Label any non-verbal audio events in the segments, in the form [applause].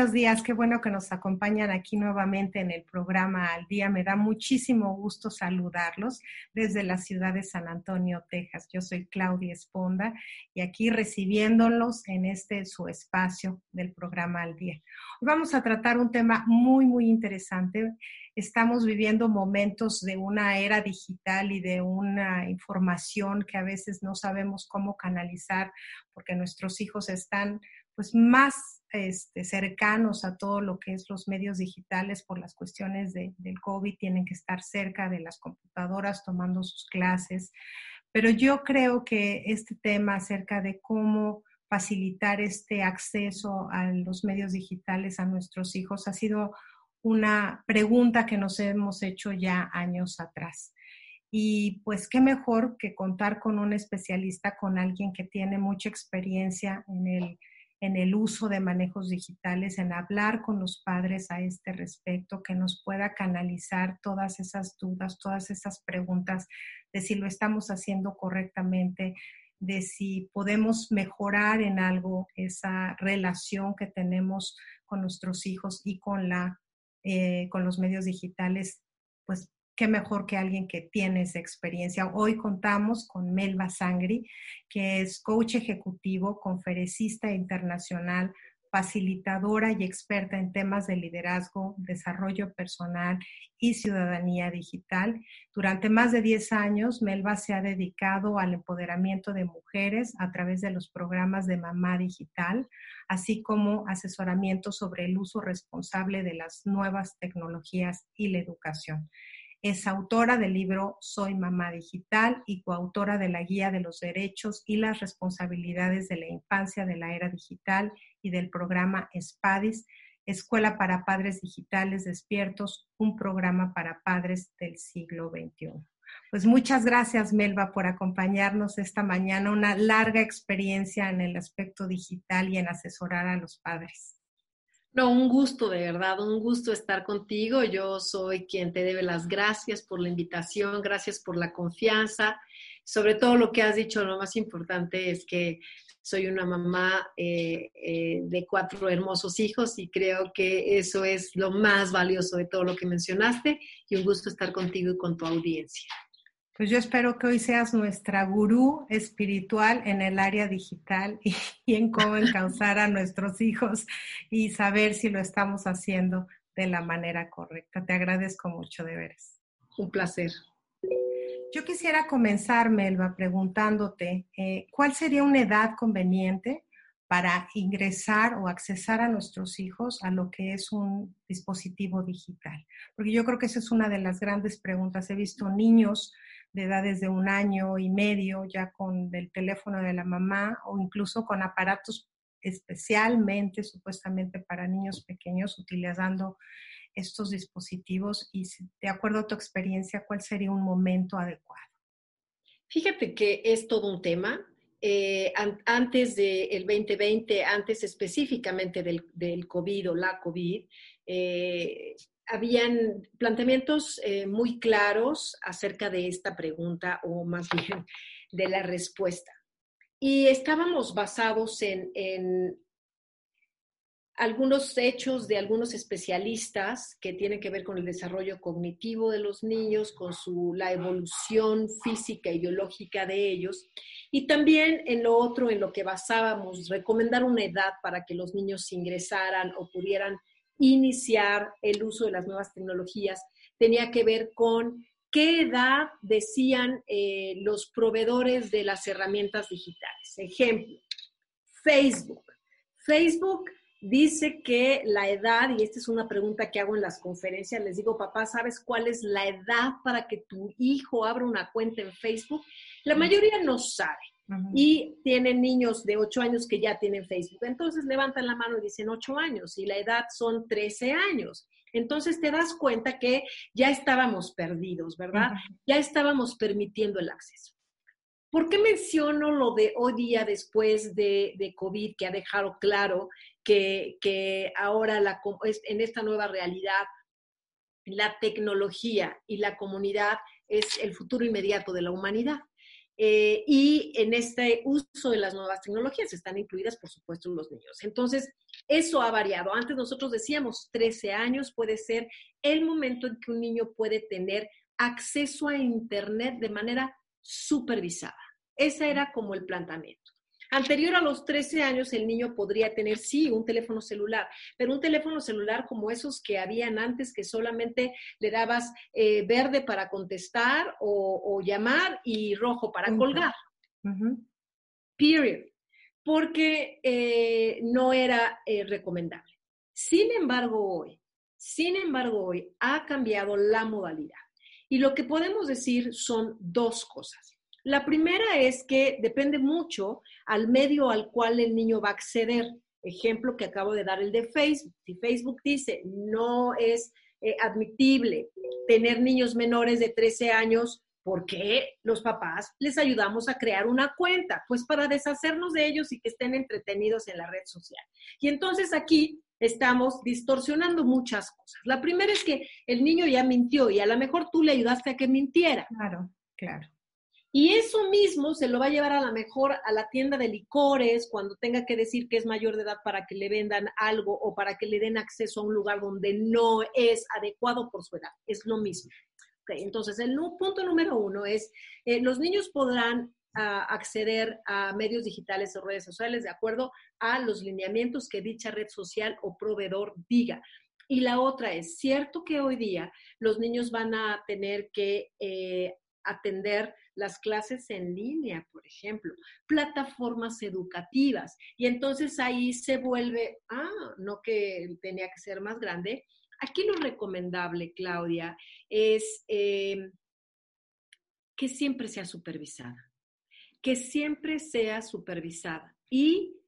Buenos días. Qué bueno que nos acompañan aquí nuevamente en el programa Al Día. Me da muchísimo gusto saludarlos desde la ciudad de San Antonio, Texas. Yo soy Claudia Esponda y aquí recibiéndolos en este su espacio del programa Al Día. Hoy vamos a tratar un tema muy, muy interesante. Estamos viviendo momentos de una era digital y de una información que a veces no sabemos cómo canalizar porque nuestros hijos están pues más este, cercanos a todo lo que es los medios digitales por las cuestiones de, del COVID, tienen que estar cerca de las computadoras tomando sus clases. Pero yo creo que este tema acerca de cómo facilitar este acceso a los medios digitales a nuestros hijos ha sido una pregunta que nos hemos hecho ya años atrás. Y pues qué mejor que contar con un especialista, con alguien que tiene mucha experiencia en el en el uso de manejos digitales, en hablar con los padres a este respecto, que nos pueda canalizar todas esas dudas, todas esas preguntas de si lo estamos haciendo correctamente, de si podemos mejorar en algo esa relación que tenemos con nuestros hijos y con, la, eh, con los medios digitales, pues qué mejor que alguien que tiene esa experiencia. Hoy contamos con Melba Sangri, que es coach ejecutivo, conferencista internacional, facilitadora y experta en temas de liderazgo, desarrollo personal y ciudadanía digital. Durante más de 10 años, Melba se ha dedicado al empoderamiento de mujeres a través de los programas de Mamá Digital, así como asesoramiento sobre el uso responsable de las nuevas tecnologías y la educación. Es autora del libro Soy Mamá Digital y coautora de la Guía de los Derechos y las Responsabilidades de la Infancia de la Era Digital y del programa SPADIS, Escuela para Padres Digitales Despiertos, un programa para padres del siglo XXI. Pues muchas gracias, Melba, por acompañarnos esta mañana. Una larga experiencia en el aspecto digital y en asesorar a los padres. No, un gusto, de verdad, un gusto estar contigo. Yo soy quien te debe las gracias por la invitación, gracias por la confianza. Sobre todo lo que has dicho, lo más importante es que soy una mamá eh, eh, de cuatro hermosos hijos y creo que eso es lo más valioso de todo lo que mencionaste y un gusto estar contigo y con tu audiencia. Pues yo espero que hoy seas nuestra gurú espiritual en el área digital y, en cómo encauzar a nuestros hijos y saber si lo estamos haciendo de la manera correcta. Te agradezco mucho, de veras. Un placer. Yo quisiera comenzar, Melba, preguntándote, eh, ¿cuál sería una edad conveniente para ingresar o accesar a nuestros hijos a lo que es un dispositivo digital? Porque yo creo que esa es una de las grandes preguntas. He visto niños de edades de un año y medio ya con el teléfono de la mamá o incluso con aparatos especialmente supuestamente para niños pequeños utilizando estos dispositivos y de acuerdo a tu experiencia, ¿cuál sería un momento adecuado? Fíjate que es todo un tema. Eh, antes del 2020, antes específicamente del, del, COVID o la COVID, eh, habían planteamientos eh, muy claros acerca de esta pregunta o más [laughs] bien de la respuesta. Y estábamos basados en, en, algunos hechos de algunos especialistas que tienen que ver con el desarrollo cognitivo de los niños, con su, la evolución física y biológica de ellos, y también en lo otro, en lo que basábamos, recomendar una edad para que los niños ingresaran o pudieran iniciar el uso de las nuevas tecnologías tenía que ver con qué edad decían eh, los proveedores de las herramientas digitales. Ejemplo, Facebook. Facebook dice que la edad, y esta es una pregunta que hago en las conferencias, les digo, papá, ¿sabes cuál es la edad para que tu hijo abra una cuenta en Facebook? La mayoría no sabe y tienen niños de 8 años que ya tienen Facebook. Entonces levantan la mano y dicen 8 años y la edad son 13 años. Entonces te das cuenta que ya estábamos perdidos, ¿verdad? Ya estábamos permitiendo el acceso. ¿Por qué menciono lo de hoy día después de, de COVID que ha dejado claro que, que ahora la, en esta nueva realidad la tecnología y la comunidad es el futuro inmediato de la humanidad? Eh, y en este uso de las nuevas tecnologías están incluidas, por supuesto, los niños. Entonces, eso ha variado. Antes nosotros decíamos 13 años puede ser el momento en que un niño puede tener acceso a Internet de manera supervisada. Ese era como el planteamiento. Anterior a los 13 años, el niño podría tener, sí, un teléfono celular, pero un teléfono celular como esos que habían antes, que solamente le dabas eh, verde para contestar o, llamar y rojo para colgar. Period. Porque eh, no era eh, recomendable. Sin embargo, hoy, sin embargo, hoy ha cambiado la modalidad. Y lo que podemos decir son dos cosas. La primera es que depende mucho al medio al cual el niño va a acceder. Ejemplo que acabo de dar, el de Facebook. Si Facebook dice no es eh, admitible tener niños menores de 13 años, ¿por qué los papás les ayudamos a crear una cuenta? Pues para deshacernos de ellos y que estén entretenidos en la red social. Y entonces aquí estamos distorsionando muchas cosas. La primera es que el niño ya mintió y a lo mejor tú le ayudaste a que mintiera. Claro, claro. Y eso mismo se lo va a llevar a lo mejor a la tienda de licores cuando tenga que decir que es mayor de edad para que le vendan algo o para que le den acceso a un lugar donde no es adecuado por su edad. Es lo mismo. entonces, el punto número uno es, eh, los niños podrán ah, acceder a medios digitales o redes sociales de acuerdo a los lineamientos que dicha red social o proveedor diga. Y la otra es, cierto que hoy día los niños van a tener que eh, atender las clases en línea, por ejemplo, plataformas educativas. Y entonces ahí se vuelve, ah, no que tenía que ser más grande. Aquí lo recomendable, Claudia, es eh, que siempre sea supervisada, que siempre sea supervisada y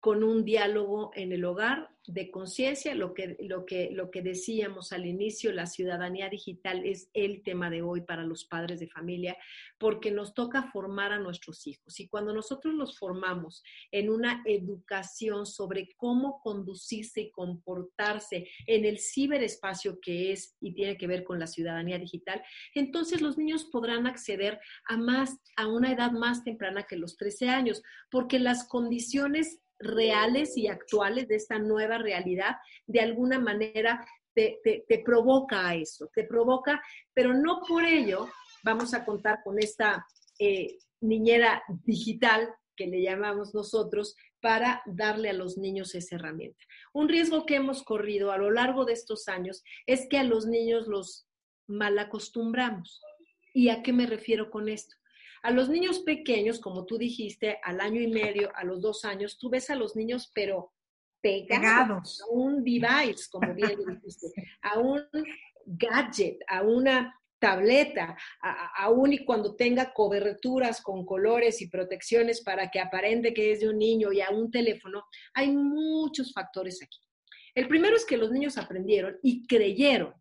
con un diálogo en el hogar de conciencia, lo que, lo, que, lo que decíamos al inicio, la ciudadanía digital es el tema de hoy para los padres de familia, porque nos toca formar a nuestros hijos. Y cuando nosotros los formamos en una educación sobre cómo conducirse y comportarse en el ciberespacio que es y tiene que ver con la ciudadanía digital, entonces los niños podrán acceder a más, a una edad más temprana que los 13 años, porque las condiciones reales y actuales de esta nueva realidad, de alguna manera te, provoca a eso, te provoca, pero no por ello vamos a contar con esta eh, niñera digital que le llamamos nosotros para darle a los niños esa herramienta. Un riesgo que hemos corrido a lo largo de estos años es que a los niños los mal acostumbramos. ¿Y a qué me refiero con esto? A los niños pequeños, como tú dijiste, al año y medio, a los dos años, tú ves a los niños, pero pegados, a un device, como bien dijiste, a un gadget, a una tableta, aún y cuando tenga coberturas con colores y protecciones para que aparente que es de un niño y a un teléfono, hay muchos factores aquí. El primero es que los niños aprendieron y creyeron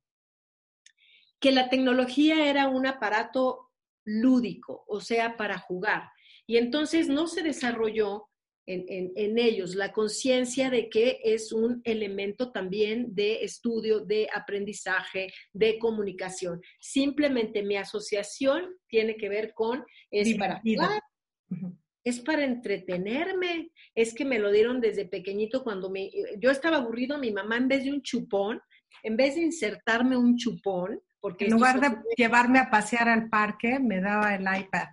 que la tecnología era un aparato lúdico, o sea, para jugar. Y entonces no se desarrolló en, ellos la conciencia de que es un elemento también de estudio, de aprendizaje, de comunicación. Simplemente mi asociación tiene que ver con es para jugar, es para entretenerme. Es que me lo dieron desde pequeñito cuando me, yo estaba aburrido, mi mamá en vez de un chupón, en vez de insertarme un chupón, porque en lugar de llevarme a pasear al parque, me daba el iPad.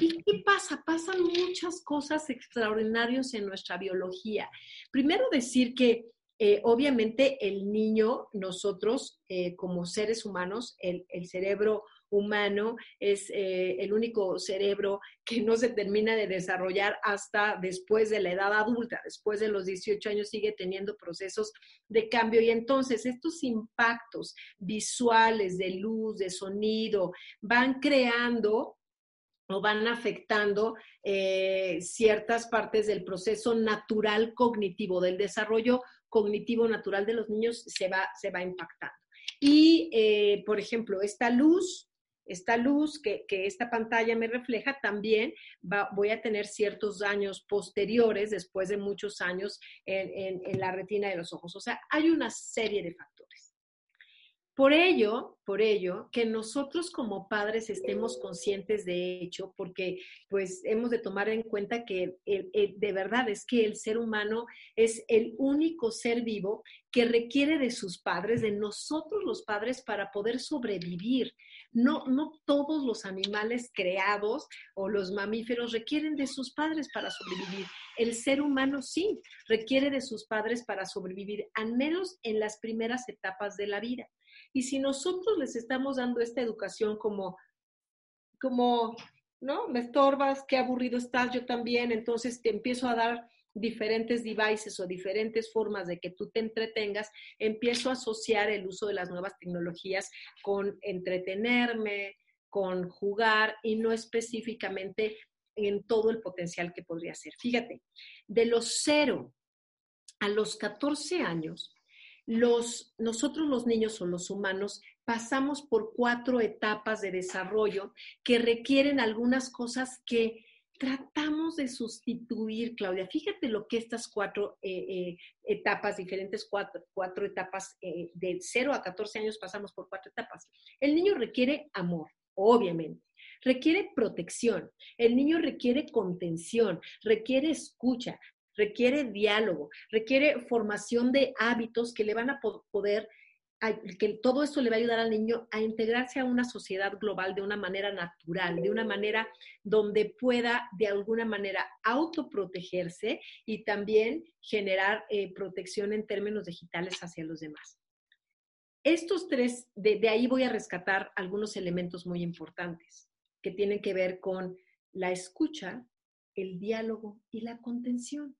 ¿Y qué pasa? Pasan muchas cosas extraordinarias en nuestra biología. Primero decir que eh, obviamente el niño, nosotros eh, como seres humanos, el, el cerebro humano es eh, el único cerebro que no se termina de desarrollar hasta después de la edad adulta, después de los 18 años sigue teniendo procesos de cambio y entonces estos impactos visuales de luz, de sonido, van creando o van afectando eh, ciertas partes del proceso natural cognitivo, del desarrollo cognitivo natural de los niños se va, se va impactando. Y, eh, por ejemplo, esta luz esta luz que, esta pantalla me refleja, también voy a tener ciertos daños posteriores después de muchos años en, la retina de los ojos. O sea, hay una serie de factores. Por ello, por ello, que nosotros como padres estemos conscientes de hecho, porque pues hemos de tomar en cuenta que de verdad es que el ser humano es el único ser vivo que requiere de sus padres, de nosotros los padres, para poder sobrevivir. No, no todos los animales creados o los mamíferos requieren de sus padres para sobrevivir. El ser humano sí requiere de sus padres para sobrevivir, al menos en las primeras etapas de la vida. Y si nosotros les estamos dando esta educación como, como, ¿no? Me estorbas, qué aburrido estás, yo también, entonces te empiezo a dar diferentes devices o diferentes formas de que tú te entretengas, empiezo a asociar el uso de las nuevas tecnologías con entretenerme, con jugar y no específicamente en todo el potencial que podría ser. Fíjate, de los cero a los 14 años, los, nosotros los niños o los humanos pasamos por cuatro etapas de desarrollo que requieren algunas cosas que tratamos de sustituir, Claudia. Fíjate lo que estas cuatro eh, eh, etapas, diferentes cuatro, cuatro etapas, eh, de 0 a 14 años pasamos por cuatro etapas. El niño requiere amor, obviamente. Requiere protección, el niño requiere contención, requiere escucha, requiere diálogo, requiere formación de hábitos que le van a poder, que todo esto le va a ayudar al niño a integrarse a una sociedad global de una manera natural, de una manera donde pueda de alguna manera autoprotegerse y también generar eh, protección en términos digitales hacia los demás. Estos tres, de ahí voy a rescatar algunos elementos muy importantes que tienen que ver con la escucha, el diálogo y la contención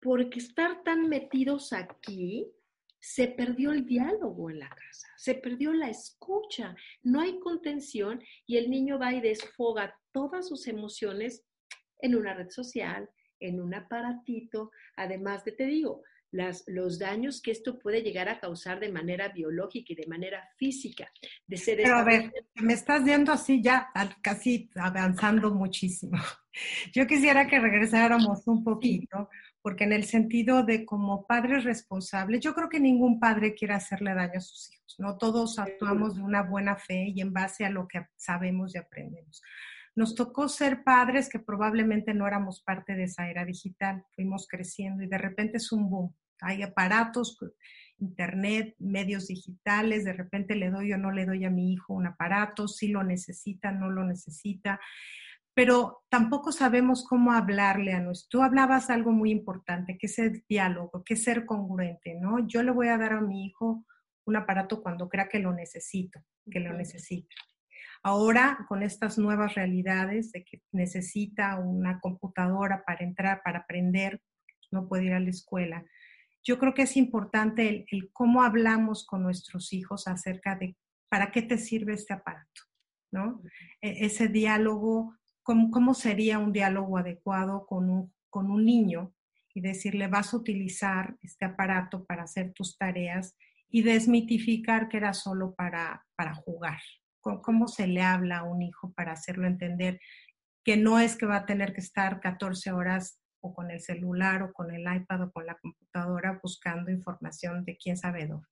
porque estar tan metidos aquí, se perdió el diálogo en la casa, se perdió la escucha, no hay contención y el niño va y desfoga todas sus emociones en una red social, en un aparatito, además de, te digo, las, los daños que esto puede llegar a causar de manera biológica y de manera física. De ser Pero a ver, me estás viendo así ya, casi avanzando muchísimo. [laughs] Yo quisiera que regresáramos un poquito porque en el sentido de como padres responsables, yo creo que ningún padre quiere hacerle daño a sus hijos, ¿no? Todos actuamos de una buena fe y en base a lo que sabemos y aprendemos. Nos tocó ser padres que probablemente no éramos parte de esa era digital, fuimos creciendo y de repente es un boom. Hay aparatos, internet, medios digitales, de repente le doy o no le doy a mi hijo un aparato, si lo necesita, no lo necesita pero tampoco sabemos cómo hablarle a nuestro. Tú hablabas algo muy importante, que es el diálogo, que es ser congruente, ¿no? Yo le voy a dar a mi hijo un aparato cuando crea que lo necesito, que lo necesita. Ahora, con estas nuevas realidades de que necesita una computadora para entrar, para aprender, no puede ir a la escuela, yo creo que es importante el, el cómo hablamos con nuestros hijos acerca de para qué te sirve este aparato, ¿no? E, ese diálogo cómo, sería un diálogo adecuado con un, con un niño y decirle vas a utilizar este aparato para hacer tus tareas y desmitificar que era solo para, para jugar. ¿Cómo se le habla a un hijo para hacerlo entender que no es que va a tener que estar 14 horas o con el celular o con el iPad o con la computadora buscando información de quién sabe dónde?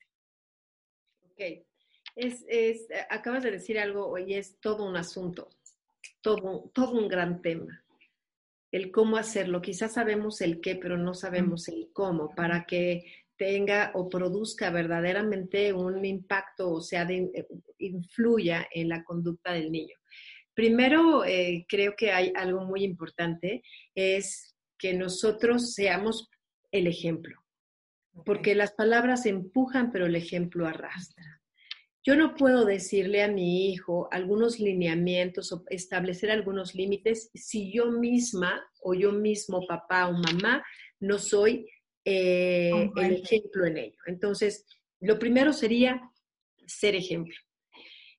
Ok. Es, es, acabas de decir algo, hoy es todo un asunto todo, todo un gran tema. El cómo hacerlo. Quizás sabemos el qué, pero no sabemos el cómo, para que tenga o produzca verdaderamente un impacto, o sea, eh, influya en la conducta del niño. Primero, eh, creo que hay algo muy importante, es que nosotros seamos el ejemplo, porque las palabras empujan, pero el ejemplo arrastra. Yo no puedo decirle a mi hijo algunos lineamientos o establecer algunos límites si yo misma o yo mismo, papá o mamá, no soy eh, el ejemplo en ello. Entonces, lo primero sería ser ejemplo.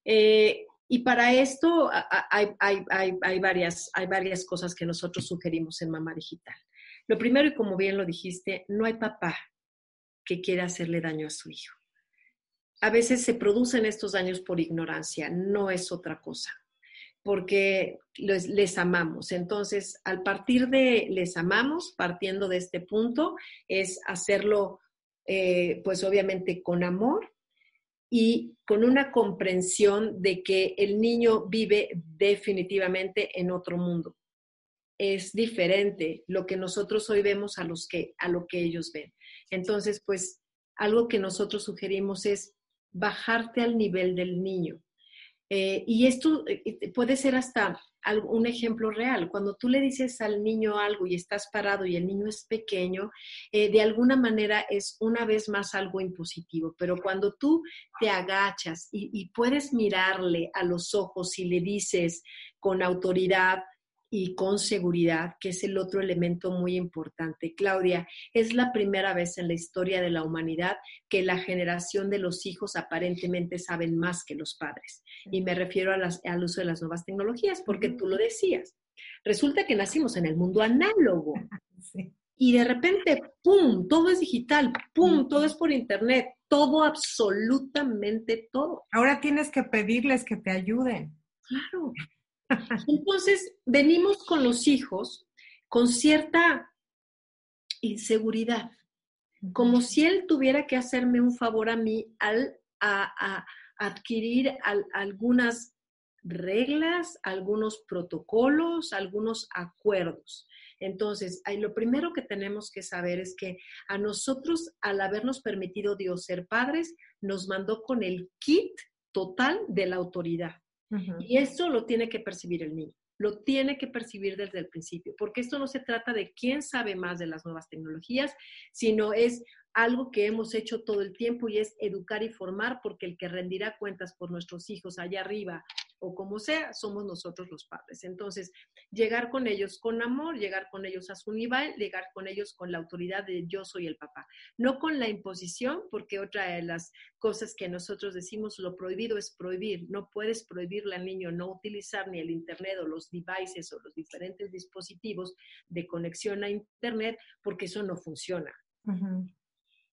Eh, y para esto hay, varias, hay varias cosas que nosotros sugerimos en Mamá Digital. Lo primero, y como bien lo dijiste, no hay papá que quiera hacerle daño a su hijo a veces se producen estos daños por ignorancia, no es otra cosa, porque les, amamos. Entonces, al partir de les amamos, partiendo de este punto, es hacerlo, eh, pues obviamente con amor, y con una comprensión de que el niño vive definitivamente en otro mundo. Es diferente lo que nosotros hoy vemos a, a lo que ellos ven. Entonces, pues algo que nosotros sugerimos es bajarte al nivel del niño. Eh, y esto eh, puede ser hasta un ejemplo real. Cuando tú le dices al niño algo y estás parado y el niño es pequeño, eh, de alguna manera es una vez más algo impositivo. Pero cuando tú te agachas y puedes mirarle a los ojos y le dices con autoridad, y con seguridad, que es el otro elemento muy importante. Claudia, es la primera vez en la historia de la humanidad que la generación de los hijos aparentemente saben más que los padres. Y me refiero al uso de las nuevas tecnologías, porque tú lo decías. Resulta que nacimos en el mundo análogo. [laughs] Y de repente, ¡pum!, todo es digital, ¡pum!, todo es por internet, todo, absolutamente todo. Ahora tienes que pedirles que te ayuden. Claro. Entonces, venimos con los hijos con cierta inseguridad, como si él tuviera que hacerme un favor a mí al a, adquirir algunas reglas, algunos protocolos, algunos acuerdos. Entonces, lo primero que tenemos que saber es que a nosotros, al habernos permitido Dios ser padres, nos mandó con el kit total de la autoridad. Y eso lo tiene que percibir el niño, lo tiene que percibir desde el principio, porque esto no se trata de quién sabe más de las nuevas tecnologías, sino es algo que hemos hecho todo el tiempo y es educar y formar, porque el que rendirá cuentas por nuestros hijos allá arriba o como sea, somos nosotros los padres. Entonces, llegar con ellos con amor, llegar con ellos a su nivel, llegar con ellos con la autoridad de yo soy el papá, no con la imposición, porque otra de las cosas que nosotros decimos, lo prohibido es prohibir, no puedes prohibirle al niño no utilizar ni el Internet o los devices o los diferentes dispositivos de conexión a Internet, porque eso no funciona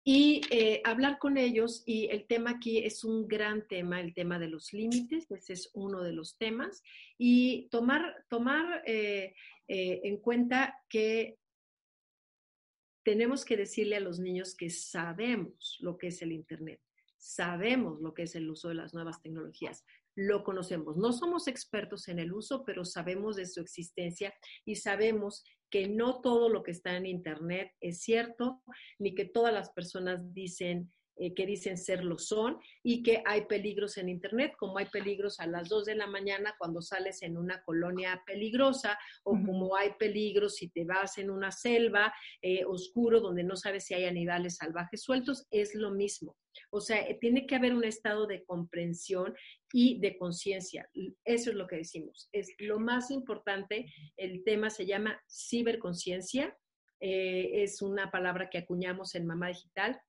y eh, hablar con ellos. Y el tema aquí es un gran tema, el tema de los límites, ese es uno de los temas. Y tomar, tomar eh, eh, en cuenta que tenemos que decirle a los niños que sabemos lo que es el Internet, sabemos lo que es el uso de las nuevas tecnologías, lo conocemos. No somos expertos en el uso, pero sabemos de su existencia y sabemos que no todo lo que está en Internet es cierto, ni que todas las personas dicen eh, que dicen ser lo son y que hay peligros en Internet, como hay peligros a las 2 de la mañana cuando sales en una colonia peligrosa o como hay peligros si te vas en una selva eh, oscuro donde no sabes si hay animales salvajes sueltos, es lo mismo. O sea, eh, tiene que haber un estado de comprensión y de conciencia. Eso es lo que decimos. Es lo más importante. El tema se llama ciberconciencia. es una palabra que acuñamos en Mamá Digital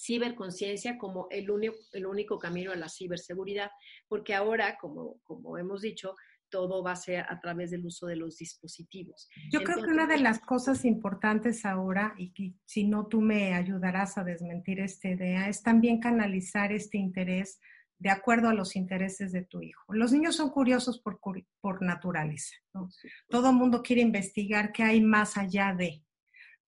ciberconciencia como el único, el único camino a la ciberseguridad, porque ahora, como, como hemos dicho, todo va a ser a través del uso de los dispositivos. Yo creo que una de las cosas importantes ahora, y que si no tú me ayudarás a desmentir esta idea, es también canalizar este interés de acuerdo a los intereses de tu hijo. Los niños son curiosos por, por naturaleza. Todo el mundo quiere investigar qué hay más allá de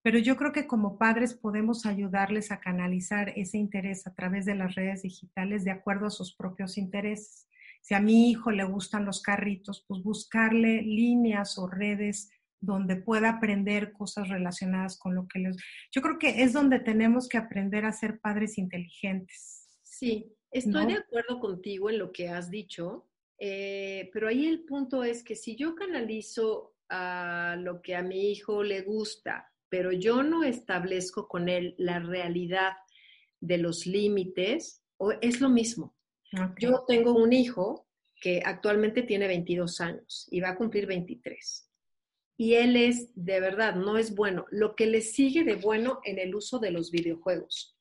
pero yo creo que como padres podemos ayudarles a canalizar ese interés a través de las redes digitales de acuerdo a sus propios intereses. Si a mi hijo le gustan los carritos, pues buscarle líneas o redes donde pueda aprender cosas relacionadas con lo que les... Yo creo que es donde tenemos que aprender a ser padres inteligentes. Sí, estoy de acuerdo contigo en lo que has dicho, eh, pero ahí el punto es que si yo canalizo a lo que a mi hijo le gusta, pero yo no establezco con él la realidad de los límites, o es lo mismo. Yo tengo un hijo que actualmente tiene 22 años y va a cumplir 23. Y él es, de verdad, no es bueno. Lo que le sigue de bueno en el uso de los videojuegos.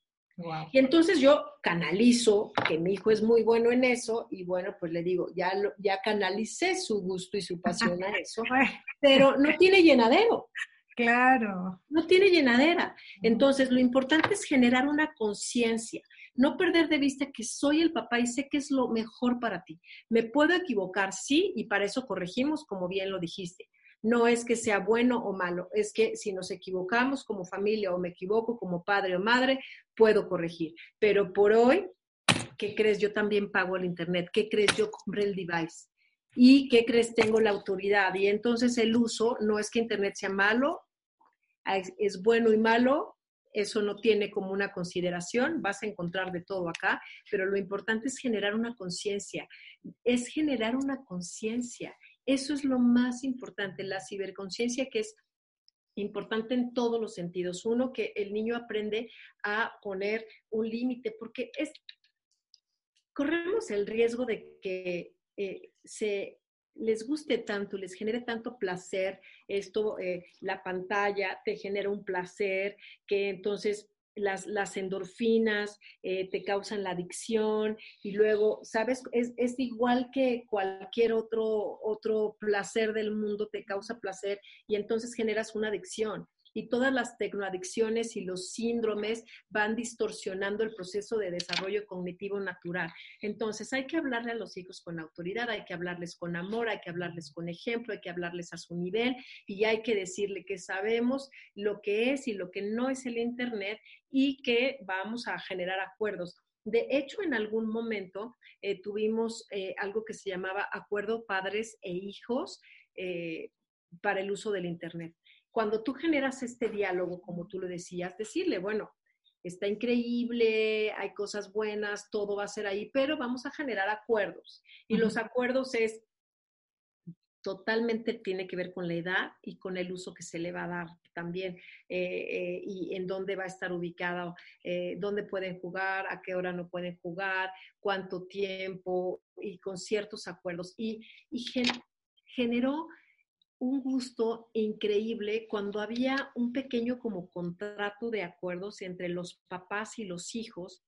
Y entonces yo canalizo que mi hijo es muy bueno en eso y bueno, pues le digo, ya, ya canalicé su gusto y su pasión a [laughs] eso, pero no tiene llenadero. Claro. No tiene llenadera. Entonces, lo importante es generar una conciencia, no perder de vista que soy el papá y sé que es lo mejor para ti. Me puedo equivocar, sí, y para eso corregimos, como bien lo dijiste. No es que sea bueno o malo, es que si nos equivocamos como familia o me equivoco como padre o madre, puedo corregir. Pero por hoy ¿qué crees? Yo también pago el Internet, ¿qué crees? Yo compré el device. ¿Y qué crees? Tengo la autoridad. Y entonces el uso no es que Internet sea malo, es bueno y malo, eso no tiene como una consideración, vas a encontrar de todo acá, pero lo importante es generar una conciencia, es generar una conciencia. Eso es lo más importante, la ciberconciencia que es importante en todos los sentidos. Uno, que el niño aprende a poner un límite, porque es, corremos el riesgo de que eh, se les guste tanto, les genere tanto placer, esto, eh, la pantalla te genera un placer, que entonces las, las endorfinas eh, te causan la adicción y luego, ¿sabes? Es, es, igual que cualquier otro, otro placer del mundo, te causa placer y entonces generas una adicción y todas las tecnoadicciones y los síndromes van distorsionando el proceso de desarrollo cognitivo natural. Entonces hay que hablarle a los hijos con autoridad, hay que hablarles con amor, hay que hablarles con ejemplo, hay que hablarles a su nivel y hay que decirle que sabemos lo que es y lo que no es el Internet y que vamos a generar acuerdos. De hecho, en algún momento eh, tuvimos eh, algo que se llamaba acuerdo padres e hijos eh, para el uso del Internet cuando tú generas este diálogo, como tú lo decías, decirle, bueno, está increíble, hay cosas buenas, todo va a ser ahí, pero vamos a generar acuerdos. Y los acuerdos es totalmente tiene que ver con la edad y con el uso que se le va a dar también eh, eh, y en dónde va a estar ubicado, eh, dónde pueden jugar, a qué hora no pueden jugar, cuánto tiempo y con ciertos acuerdos. Y, y generó un gusto increíble cuando había un pequeño como contrato de acuerdos entre los papás y los hijos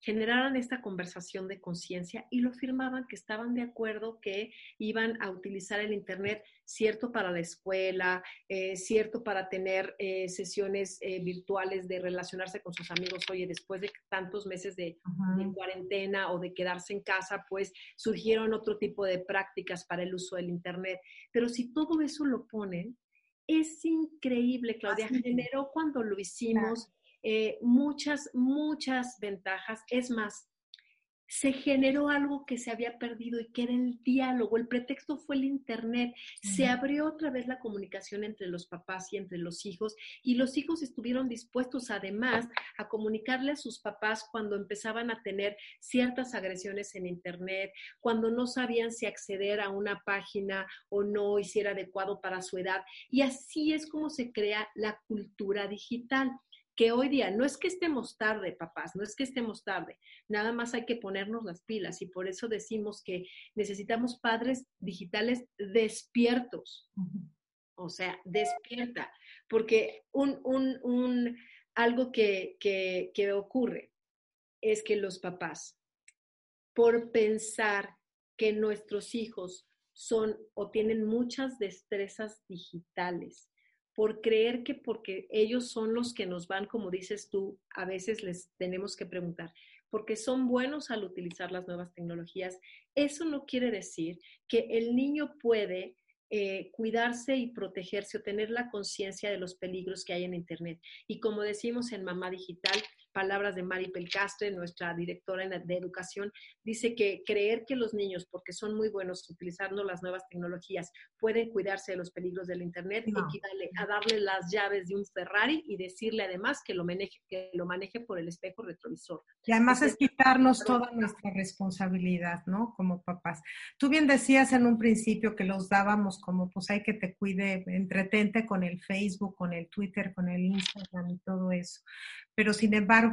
generaran esta conversación de conciencia y lo firmaban que estaban de acuerdo que iban a utilizar el Internet cierto para la escuela, eh, cierto para tener eh, sesiones eh, virtuales de relacionarse con sus amigos. Oye, después de tantos meses de, de, cuarentena o de quedarse en casa, pues surgieron otro tipo de prácticas para el uso del Internet. Pero si todo eso lo ponen, es increíble, Claudia. Generó cuando lo hicimos. Eh, muchas, muchas ventajas. Es más, se generó algo que se había perdido y que era el diálogo. El pretexto fue el Internet. Se abrió otra vez la comunicación entre los papás y entre los hijos y los hijos estuvieron dispuestos además a comunicarle a sus papás cuando empezaban a tener ciertas agresiones en Internet, cuando no sabían si acceder a una página o no y si era adecuado para su edad. Y así es como se crea la cultura digital que hoy día no es que estemos tarde, papás, no es que estemos tarde, nada más hay que ponernos las pilas y por eso decimos que necesitamos padres digitales despiertos. O sea, despierta, porque un, un, un algo que, que, que ocurre es que los papás, por pensar que nuestros hijos son o tienen muchas destrezas digitales, por creer que porque ellos son los que nos van, como dices tú, a veces les tenemos que preguntar, porque son buenos al utilizar las nuevas tecnologías, eso no quiere decir que el niño puede eh, cuidarse y protegerse o tener la conciencia de los peligros que hay en Internet. Y como decimos en Mamá Digital, palabras de Mari Pelcastre, nuestra directora de educación, dice que creer que los niños, porque son muy buenos utilizando las nuevas tecnologías, pueden cuidarse de los peligros del Internet, equivale a darle las llaves de un Ferrari y decirle además que lo maneje, que lo maneje por el espejo retrovisor. Y además es quitarnos toda nuestra responsabilidad, ¿no? Como papás. Tú bien decías en un principio que los dábamos como, pues hay que te cuide, entretente con el Facebook, con el Twitter, con el Instagram y todo eso. Pero sin embargo,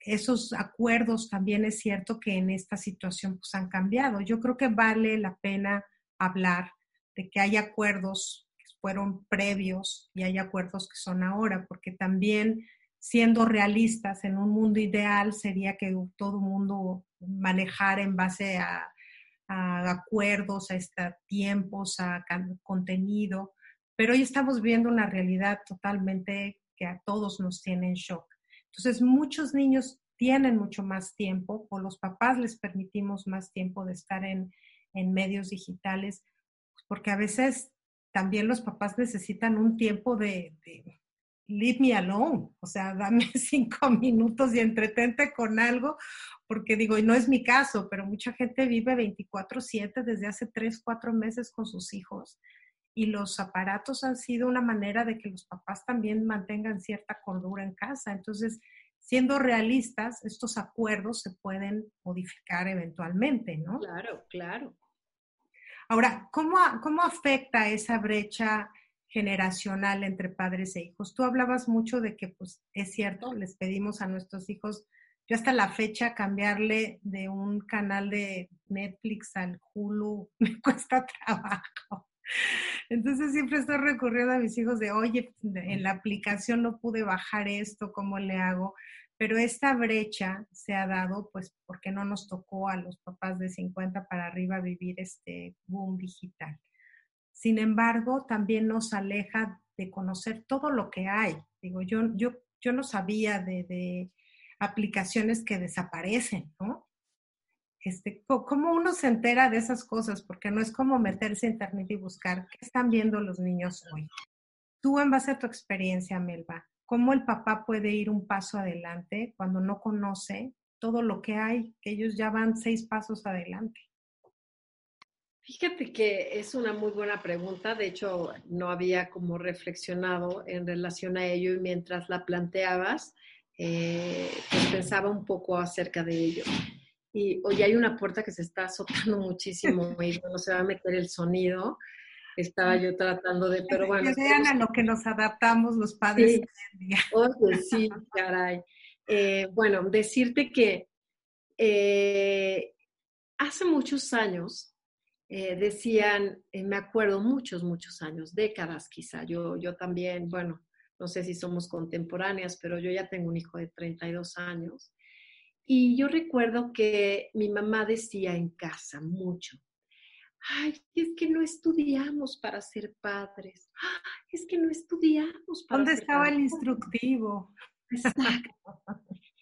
esos acuerdos también es cierto que en esta situación pues han cambiado. Yo creo que vale la pena hablar de que hay acuerdos que fueron previos y hay acuerdos que son ahora, porque también siendo realistas en un mundo ideal sería que todo mundo manejara en base a, a acuerdos, a este, tiempos, a contenido, pero hoy estamos viendo una realidad totalmente que a todos nos tiene en shock. Entonces, muchos niños tienen mucho más tiempo o los papás les permitimos más tiempo de estar en, medios digitales, porque a veces también los papás necesitan un tiempo de, de, leave me alone, o sea, dame [laughs] cinco minutos y entretente con algo, porque digo, y no es mi caso, pero mucha gente vive 24/7 desde hace 3, 4 meses con sus hijos y los aparatos han sido una manera de que los papás también mantengan cierta cordura en casa. Entonces, siendo realistas, estos acuerdos se pueden modificar eventualmente, ¿no? Claro, claro. Ahora, ¿cómo, cómo afecta esa brecha generacional entre padres e hijos? Tú hablabas mucho de que, pues, es cierto, les pedimos a nuestros hijos, yo hasta la fecha cambiarle de un canal de Netflix al Hulu [laughs] me cuesta trabajo. Entonces siempre estoy recurriendo a mis hijos de, oye, en la aplicación no pude bajar esto, ¿cómo le hago? Pero esta brecha se ha dado, pues, porque no nos tocó a los papás de 50 para arriba vivir este boom digital. Sin embargo, también nos aleja de conocer todo lo que hay. Digo, yo, yo, yo no sabía de, de aplicaciones que desaparecen, ¿no? Este, ¿Cómo uno se entera de esas cosas? Porque no es como meterse a internet y buscar qué están viendo los niños hoy. Tú, en base a tu experiencia, Melba, ¿cómo el papá puede ir un paso adelante cuando no conoce todo lo que hay, que ellos ya van seis pasos adelante? Fíjate que es una muy buena pregunta. De hecho, no había como reflexionado en relación a ello y mientras la planteabas, eh, pues pensaba un poco acerca de ello y hoy hay una puerta que se está azotando [laughs] muchísimo y no se va a meter el sonido. Estaba yo tratando de, pero bueno. Que vean a lo que nos adaptamos los padres sí. día. [laughs] Oye, sí, caray. Eh, bueno, decirte que eh, hace muchos años eh, decían, me acuerdo, muchos, muchos años, décadas quizá, yo, yo también, bueno, no sé si somos contemporáneas, pero yo ya tengo un hijo de 32 años y yo recuerdo que mi mamá decía en casa mucho, ay, es que no estudiamos para ser padres, es que no estudiamos para ¿Dónde ser estaba padres? el instructivo? Exacto.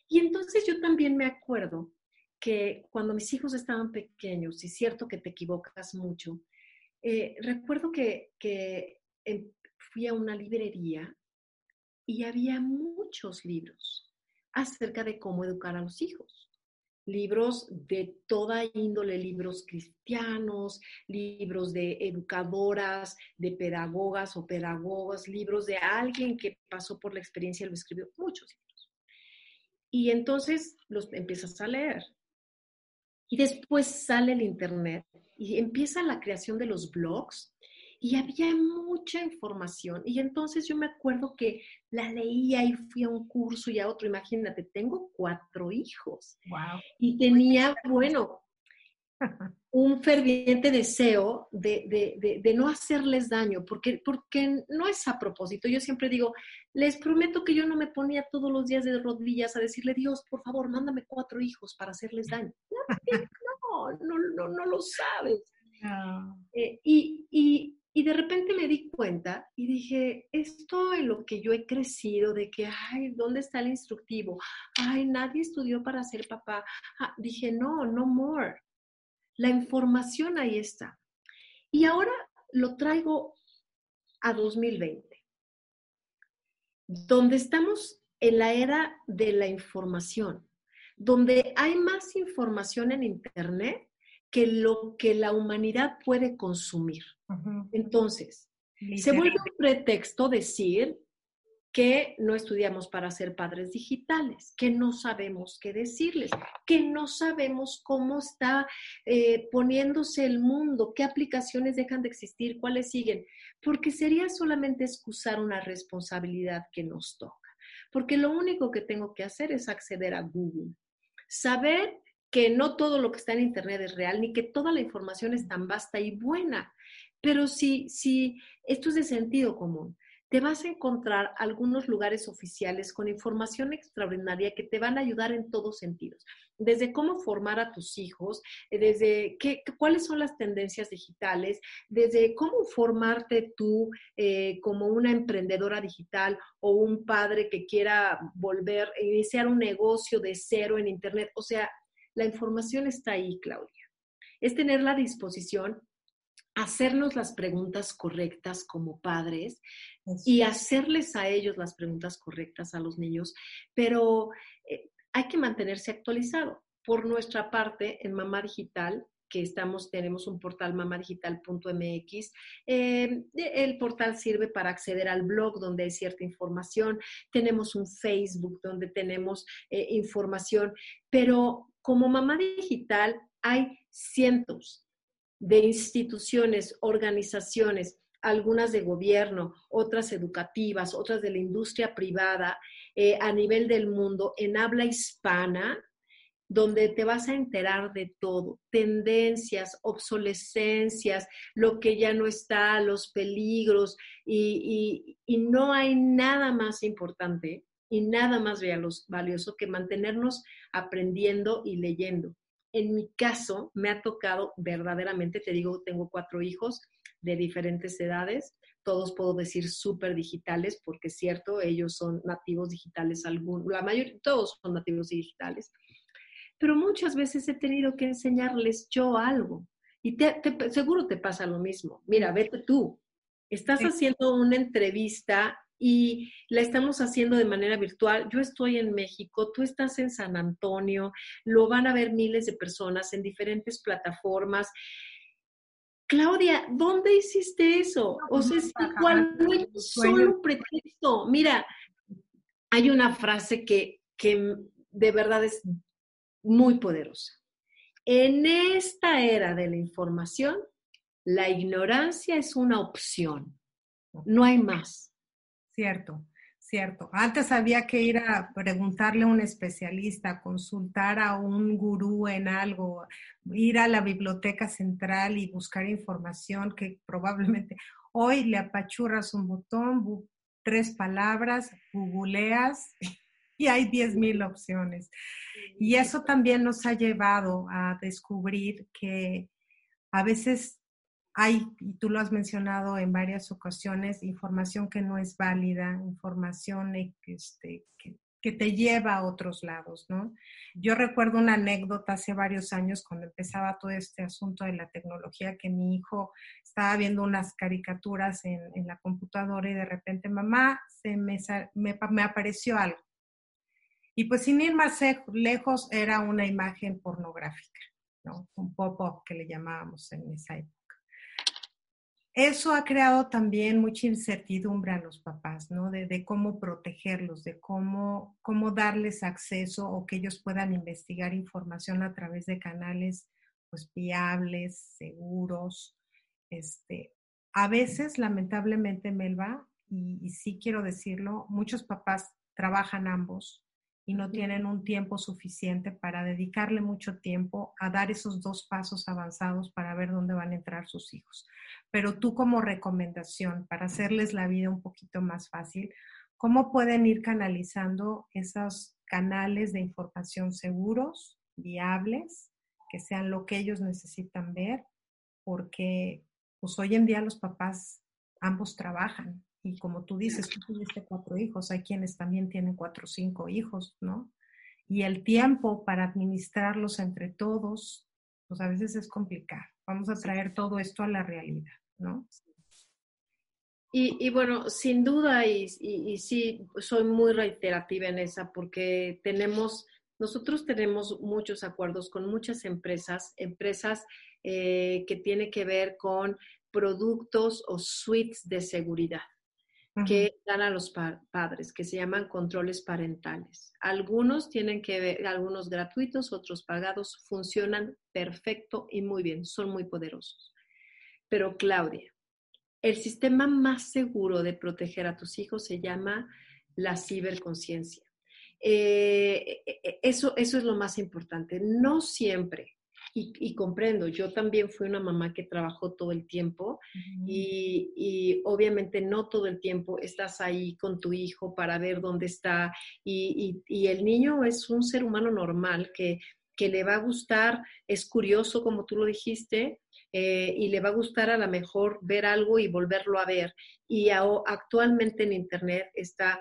Y entonces yo también me acuerdo que cuando mis hijos estaban pequeños, y es cierto que te equivocas mucho, eh, recuerdo que, que eh, fui a una librería y había muchos libros acerca de cómo educar a los hijos. Libros de toda índole, libros cristianos, libros de educadoras, de pedagogas o pedagogos, libros de alguien que pasó por la experiencia y lo escribió, muchos libros. Y entonces los empiezas a leer. Y después sale el Internet y empieza la creación de los blogs y había mucha información. Y entonces yo me acuerdo que la leía y fui a un curso y a otro. Imagínate, tengo cuatro hijos. Wow. Y tenía, bueno, [laughs] un ferviente deseo de, de, de, de, no hacerles daño, porque, porque no es a propósito. Yo siempre digo, les prometo que yo no me ponía todos los días de rodillas a decirle, Dios, por favor, mándame cuatro hijos para hacerles daño. No, [laughs] no, no, no lo sabes. No. Eh, y, y, y de repente me di cuenta y dije, esto en lo que yo he crecido, de que, ay, ¿dónde está el instructivo? Ay, nadie estudió para ser papá. Ah, dije, no, no more. La información ahí está. Y ahora lo traigo a 2020, donde estamos en la era de la información, donde hay más información en Internet que lo que la humanidad puede consumir. Uh -huh. Entonces, se vuelve un pretexto decir que no estudiamos para ser padres digitales, que no sabemos qué decirles, que no sabemos cómo está eh, poniéndose el mundo, qué aplicaciones dejan de existir, cuáles siguen, porque sería solamente excusar una responsabilidad que nos toca, porque lo único que tengo que hacer es acceder a Google, saber que no todo lo que está en Internet es real, ni que toda la información es tan vasta y buena. Pero si, si esto es de sentido común, te vas a encontrar algunos lugares oficiales con información extraordinaria que te van a ayudar en todos sentidos. Desde cómo formar a tus hijos, desde qué, cuáles son las tendencias digitales, desde cómo formarte tú eh, como una emprendedora digital o un padre que quiera volver, iniciar un negocio de cero en Internet. O sea, la información está ahí, Claudia. Es tener la disposición, hacernos las preguntas correctas como padres y hacerles a ellos las preguntas correctas a los niños, pero eh, hay que mantenerse actualizado. por nuestra parte, en Mamá Digital, que estamos, tenemos un portal mamadigital.mx. Eh, el portal sirve para acceder al blog donde hay cierta información. Tenemos un Facebook donde tenemos eh, información, pero como Mamá Digital hay cientos de instituciones, organizaciones, algunas de gobierno, otras educativas, otras de la industria privada eh, a nivel del mundo en habla hispana, donde te vas a enterar de todo, tendencias, obsolescencias, lo que ya no está, los peligros, y, no hay nada más importante y nada más valioso que mantenernos aprendiendo y leyendo. En mi caso, me ha tocado verdaderamente, te digo, tengo cuatro hijos de diferentes edades, todos puedo decir súper digitales, porque es cierto, ellos son nativos digitales, algunos, la mayoría, todos son nativos digitales pero muchas veces he tenido que enseñarles yo algo. Y seguro te pasa lo mismo. Mira, vete tú. Estás haciendo una entrevista y la estamos haciendo de manera virtual. Yo estoy en México, tú estás en San Antonio, lo van a ver miles de personas en diferentes plataformas. Claudia, ¿dónde hiciste eso? O sea, es igual, no hay solo pretexto. Mira, hay una frase que, que de verdad es muy poderosa. En esta era de la información, la ignorancia es una opción, no hay más. Cierto, cierto. Antes había que ir a preguntarle a un especialista, consultar a un gurú en algo, ir a la biblioteca central y buscar información que probablemente hoy le apachurras un botón, tres palabras, googleas [laughs] y hay 10.000 opciones. Y eso también nos ha llevado a descubrir que a veces hay, y tú lo has mencionado en varias ocasiones, información que no es válida, información este, que, que te lleva a otros lados, ¿no? Yo recuerdo una anécdota hace varios años cuando empezaba todo este asunto de la tecnología, que mi hijo estaba viendo unas caricaturas en, en la computadora y de repente, mamá, se me, me, me apareció algo. Y pues sin ir más lejos, era una imagen pornográfica, ¿no? Un pop-up que le llamábamos en esa época. Eso ha creado también mucha incertidumbre a los papás, ¿no? De, cómo protegerlos, de cómo, cómo darles acceso o que ellos puedan investigar información a través de canales pues viables, seguros. Este, a veces, lamentablemente, Melba, y, y sí quiero decirlo, muchos papás trabajan ambos y no tienen un tiempo suficiente para dedicarle mucho tiempo a dar esos dos pasos avanzados para ver dónde van a entrar sus hijos. Pero tú como recomendación, para hacerles la vida un poquito más fácil, ¿cómo pueden ir canalizando esos canales de información seguros, viables, que sean lo que ellos necesitan ver? Porque pues hoy en día los papás ambos trabajan y como tú dices, tú tuviste cuatro hijos, hay quienes también tienen cuatro o cinco hijos, ¿no? Y el tiempo para administrarlos entre todos, pues a veces es complicado. Vamos a traer todo esto a la realidad, ¿no? Y, bueno, sin duda, y, y, sí, soy muy reiterativa en esa, porque tenemos, nosotros tenemos muchos acuerdos con muchas empresas, empresas eh, que tienen que ver con productos o suites de seguridad que dan a los padres, que se llaman controles parentales. Algunos tienen que ver, algunos gratuitos, otros pagados, funcionan perfecto y muy bien, son muy poderosos. Pero Claudia, el sistema más seguro de proteger a tus hijos se llama la ciberconciencia. Eh, e, e, eso, eso es lo más importante. No siempre y, comprendo, yo también fui una mamá que trabajó todo el tiempo y, obviamente no todo el tiempo estás ahí con tu hijo para ver dónde está y, el niño es un ser humano normal que, que, le va a gustar, es curioso como tú lo dijiste. Eh, y le va a gustar a lo mejor ver algo y volverlo a ver. Y actualmente en Internet está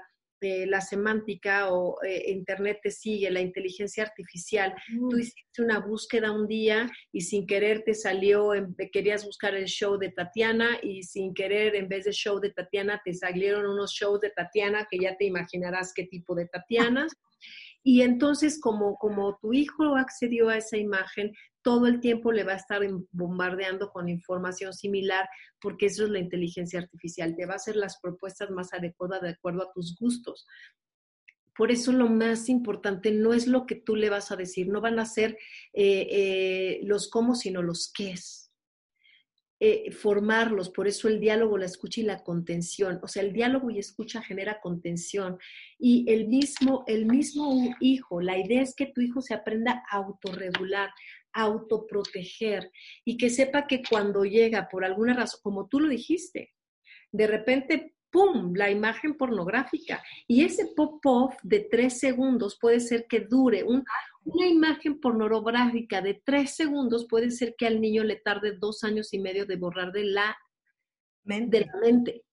la semántica o eh, Internet te sigue, la inteligencia artificial. Tú mm. hiciste una búsqueda un día y sin querer te salió, querías buscar el show de Tatiana y sin querer en vez de show de Tatiana te salieron unos shows de Tatiana que ya te imaginarás qué tipo de Tatianas. [laughs] Y entonces, como, como tu hijo accedió a esa imagen, todo el tiempo le va a estar bombardeando con información similar, porque eso es la inteligencia artificial. Te va a hacer las propuestas más adecuadas de acuerdo a tus gustos. Por eso lo más importante no es lo que tú le vas a decir, no van a ser eh, eh, los cómo, sino los qué. Eh, formarlos, por eso el diálogo, la escucha y la contención. O sea, el diálogo y escucha genera contención. Y el mismo, el mismo hijo, la idea es que tu hijo se aprenda a autorregular, autoproteger y que sepa que cuando llega por alguna razón, como tú lo dijiste, de repente ¡pum!, la imagen pornográfica. Y ese pop-off de tres segundos puede ser que dure. una imagen pornográfica de tres segundos puede ser que al niño le tarde dos años y medio de borrar de la mente. De la mente.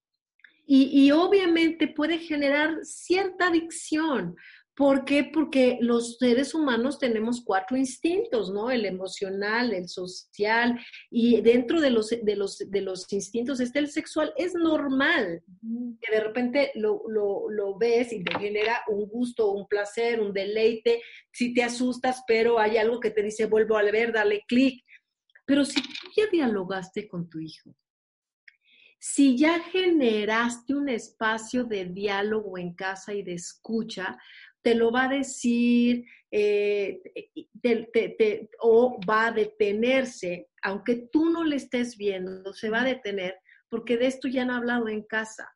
Y, y obviamente puede generar cierta adicción. ¿Por qué? Porque los seres humanos tenemos cuatro instintos, ¿no? El emocional, el social, y dentro de los, de los, de los instintos está el sexual. Es normal que de repente lo, lo, ves y te genera un gusto, un placer, un deleite. Si te asustas, pero hay algo que te dice, vuelvo a ver, dale clic. Pero si tú ya dialogaste con tu hijo, si ya generaste un espacio de diálogo en casa y de escucha, te lo va a decir eh, o va a detenerse, aunque tú no le estés viendo, se va a detener porque de esto ya han hablado en casa.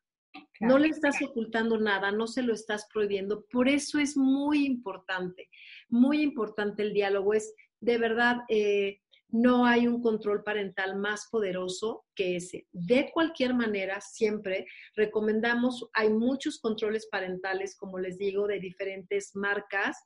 no le estás ocultando nada, no se lo estás prohibiendo. Por eso es muy importante, muy importante el diálogo. Es de verdad, eh, no hay un control parental más poderoso que ese. De cualquier manera, siempre recomendamos, hay muchos controles parentales, como les digo, de diferentes marcas.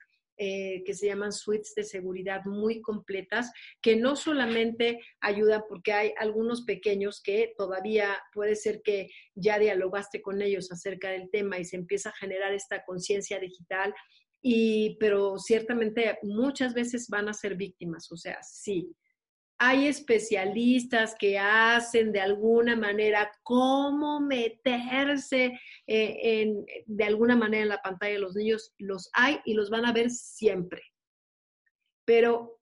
Eh, que se llaman suites de seguridad muy completas, que no solamente ayudan porque hay algunos pequeños que todavía puede ser que ya dialogaste con ellos acerca del tema y se empieza a generar esta conciencia digital, y, pero ciertamente muchas veces van a ser víctimas, o sea, sí, hay especialistas que hacen de alguna manera cómo meterse eh, en, de alguna manera en la pantalla de los niños. Los hay y los van a ver siempre. Pero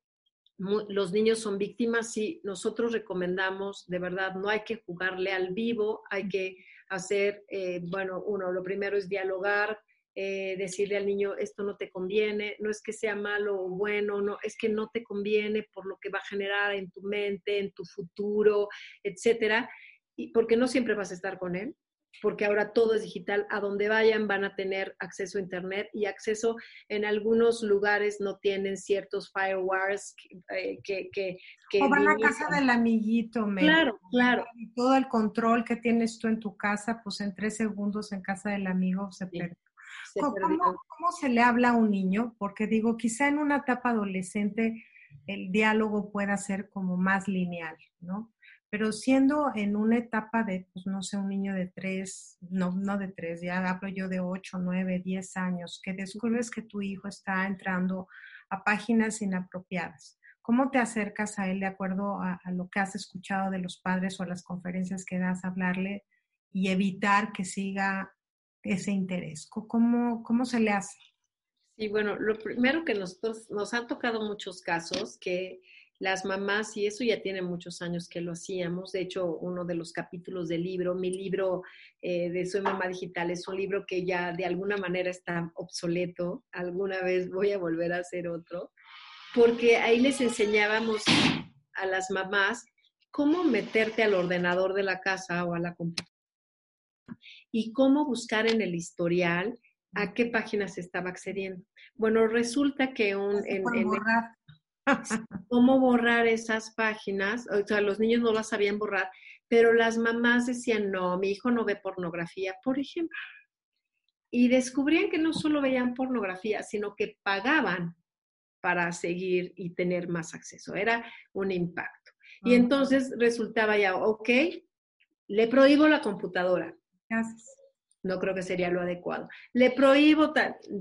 los niños son víctimas y nosotros recomendamos, de verdad, no hay que jugarle al vivo, hay que hacer, eh, bueno, uno, lo primero es dialogar, eh, decirle al niño, esto no te conviene, no es que sea malo o bueno, no, es que no te conviene por lo que va a generar en tu mente, en tu futuro, etcétera, y porque no siempre vas a estar con él, porque ahora todo es digital, a donde vayan van a tener acceso a Internet y acceso en algunos lugares no tienen ciertos firewalls eh, que... que, o van a casa del amiguito, me Claro, claro. Y todo el control que tienes tú en tu casa, pues en tres segundos en casa del amigo se pierde. ¿Cómo, se le habla a un niño? Porque digo, quizá en una etapa adolescente el diálogo pueda ser como más lineal, ¿no? Pero siendo en una etapa de, pues no sé, un niño de tres, no, no de tres, ya hablo yo de ocho, nueve, diez años, que descubres que tu hijo está entrando a páginas inapropiadas. ¿Cómo te acercas a él de acuerdo a, a lo que has escuchado de los padres o a las conferencias que das a hablarle y evitar que siga ese interés? ¿Cómo, cómo se le hace? Sí, bueno, lo primero que nosotros nos han tocado muchos casos que las mamás, y eso ya tiene muchos años que lo hacíamos, de hecho, uno de los capítulos del libro, mi libro eh, de Soy Mamá Digital, es un libro que ya de alguna manera está obsoleto, alguna vez voy a volver a hacer otro, porque ahí les enseñábamos a las mamás cómo meterte al ordenador de la casa o a la computadora y cómo buscar en el historial a qué páginas estaba accediendo. Bueno, resulta que un... En, borrar. [laughs] cómo borrar esas páginas, o sea, los niños no las sabían borrar, pero las mamás decían, no, mi hijo no ve pornografía, por ejemplo. Y descubrían que no solo veían pornografía, sino que pagaban para seguir y tener más acceso. Era un impacto. Y entonces resultaba ya, ok, le prohíbo la computadora, no creo que sería lo adecuado. Le prohíbo,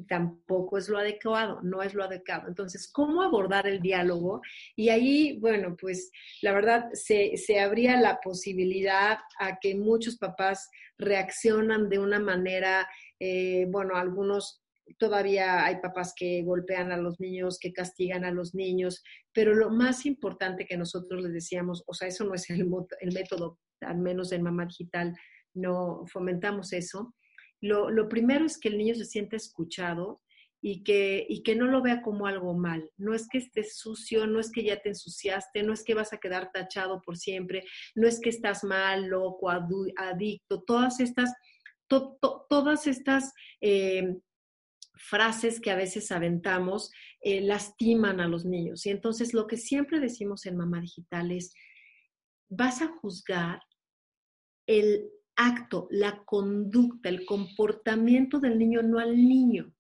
tampoco es lo adecuado, no es lo adecuado. Entonces, ¿cómo abordar el diálogo? Y ahí, bueno, pues la verdad se, se abría la posibilidad a que muchos papás reaccionan de una manera, eh, bueno, algunos todavía hay papás que golpean a los niños, que castigan a los niños, pero lo más importante que nosotros les decíamos, o sea, eso no es el, el método, al menos en Mamá Digital no fomentamos eso. Lo, lo, primero es que el niño se sienta escuchado y que, y que no lo vea como algo mal. No es que estés sucio, no es que ya te ensuciaste, no es que vas a quedar tachado por siempre, no es que estás mal, loco, adicto, todas estas, todas estas eh, frases que a veces aventamos eh, lastiman a los niños. Y entonces lo que siempre decimos en Mamá Digital es, vas a juzgar el acto, la conducta, el comportamiento del niño, no al niño.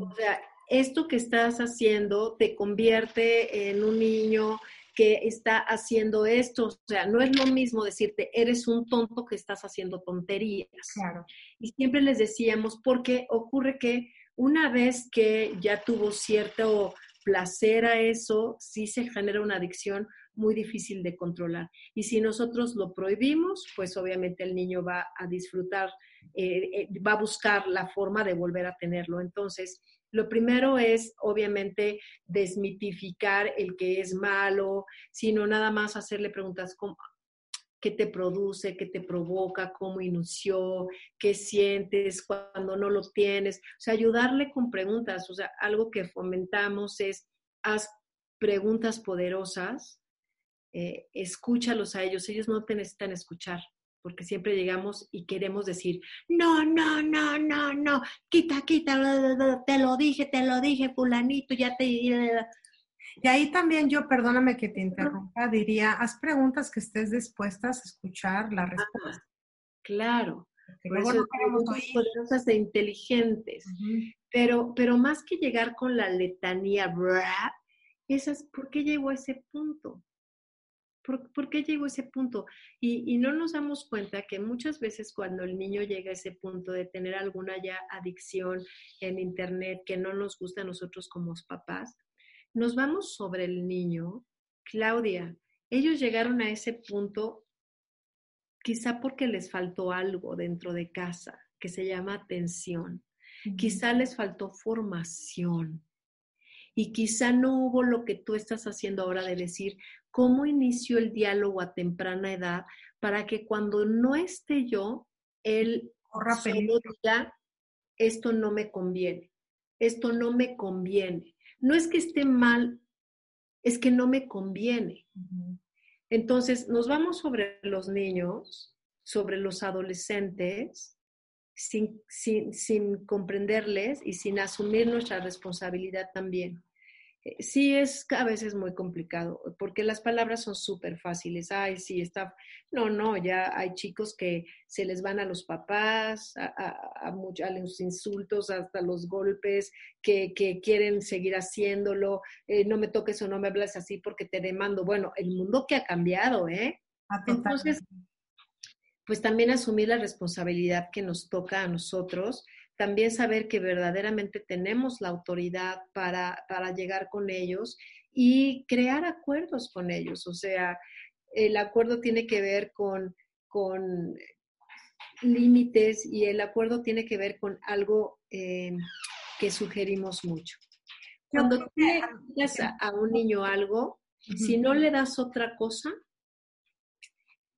O sea, esto que estás haciendo te convierte en un niño que está haciendo esto. O sea, no es lo mismo decirte, eres un tonto que estás haciendo tonterías. Claro. Y siempre les decíamos, porque ocurre que una vez que ya tuvo cierto placer a eso, sí se genera una adicción muy difícil de controlar. Y si nosotros lo prohibimos, pues obviamente el niño va a disfrutar, eh, eh, va a buscar la forma de volver a tenerlo. Entonces, lo primero es, obviamente, desmitificar el que es malo, sino nada más hacerle preguntas como, qué te produce, qué te provoca, cómo inició, qué sientes cuando no lo tienes. O sea, ayudarle con preguntas. O sea, algo que fomentamos es, haz preguntas poderosas, eh, escúchalos a ellos. Ellos no te necesitan escuchar, porque siempre llegamos y queremos decir, no, no, no, no, no, quita, quita, te lo dije, te lo dije, fulanito, ya te... Y ahí también yo, perdóname que te interrumpa, diría, haz preguntas que estés dispuestas a escuchar la respuesta. claro. Por poderosas e inteligentes. pero, pero más que llegar con la letanía, esas, ¿por qué llegó a ese punto? ¿Por, qué llegó a ese punto? Y, y, no nos damos cuenta que muchas veces cuando el niño llega a ese punto de tener alguna ya adicción en Internet que no nos gusta a nosotros como papás, nos vamos sobre el niño, Claudia, ellos llegaron a ese punto quizá porque les faltó algo dentro de casa que se llama atención. Quizá les faltó formación. Y quizá no hubo lo que tú estás haciendo ahora de decir, ¿cómo inició el diálogo a temprana edad para que cuando no esté yo, él solo diga, esto no me conviene, esto no me conviene no es que esté mal, es que no me conviene. Entonces, nos vamos sobre los niños, sobre los adolescentes, sin, sin, comprenderles y sin asumir nuestra responsabilidad también. Eh, sí es a veces muy complicado, porque las palabras son súper fáciles. Ay, sí, está. No, no, ya hay chicos que se les van a los papás, a, a, los insultos, hasta los golpes, que, quieren seguir haciéndolo. Eh, no me toques o no me hables así porque te demando. Bueno, el mundo que ha cambiado, ¿eh? Ah, Entonces, pues también asumir la responsabilidad que nos toca a nosotros también saber que verdaderamente tenemos la autoridad para, llegar con ellos y crear acuerdos con ellos. O sea, el acuerdo tiene que ver con, con límites y el acuerdo tiene que ver con algo eh, que sugerimos mucho. Cuando tú le das a un niño algo, si no le das otra cosa,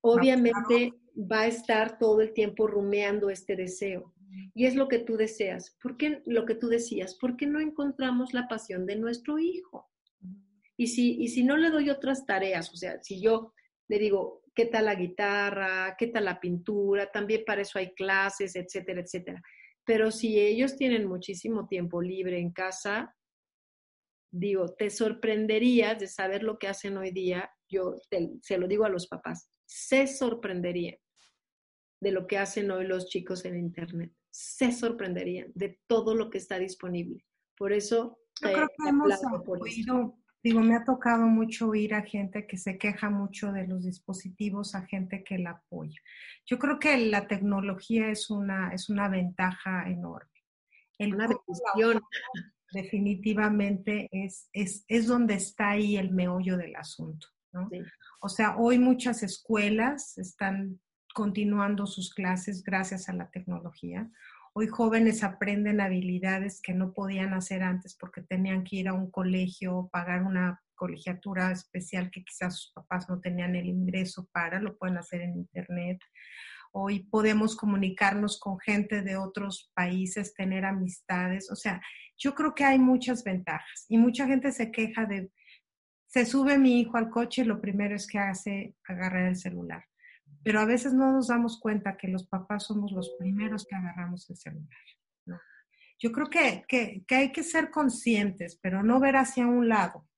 obviamente va a estar todo el tiempo rumeando este deseo y es lo que tú deseas. ¿Por qué lo que tú decías? ¿Por qué no encontramos la pasión de nuestro hijo? Y si, y si no le doy otras tareas, o sea, si yo le digo, ¿qué tal la guitarra? ¿Qué tal la pintura? También para eso hay clases, etcétera, etcétera. Pero si ellos tienen muchísimo tiempo libre en casa, digo, te sorprenderías de saber lo que hacen hoy día. Yo se lo digo a los papás, se sorprenderían de lo que hacen hoy los chicos en Internet se sorprenderían de todo lo que está disponible. Por eso... Yo creo que hemos oído, digo, me ha tocado mucho oír a gente que se queja mucho de los dispositivos, a gente que la apoya. Yo creo que la tecnología es una, es una ventaja enorme. El una definitivamente es, es, es, donde está ahí el meollo del asunto. ¿no? O sea, hoy muchas escuelas están continuando sus clases gracias a la tecnología. Hoy jóvenes aprenden habilidades que no podían hacer antes porque tenían que ir a un colegio, pagar una colegiatura especial que quizás sus papás no tenían el ingreso para, lo pueden hacer en internet. Hoy podemos comunicarnos con gente de otros países, tener amistades. O sea, yo creo que hay muchas ventajas y mucha gente se queja de, se sube mi hijo al coche y lo primero es que hace agarrar el celular. Pero a veces no nos damos cuenta que los papás somos los primeros que agarramos el celular. Yo creo que, que, que hay que ser conscientes, pero no ver hacia un lado,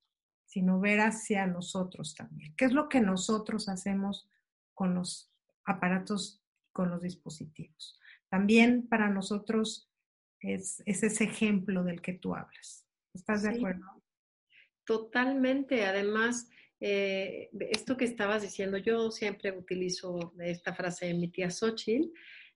sino ver hacia nosotros también. ¿Qué es lo que nosotros hacemos con los aparatos, con los dispositivos? También para nosotros es, ese ejemplo del que tú hablas. ¿Estás de acuerdo? Totalmente. Además, eh, esto que estabas diciendo, yo siempre utilizo esta frase de mi tía Xochitl,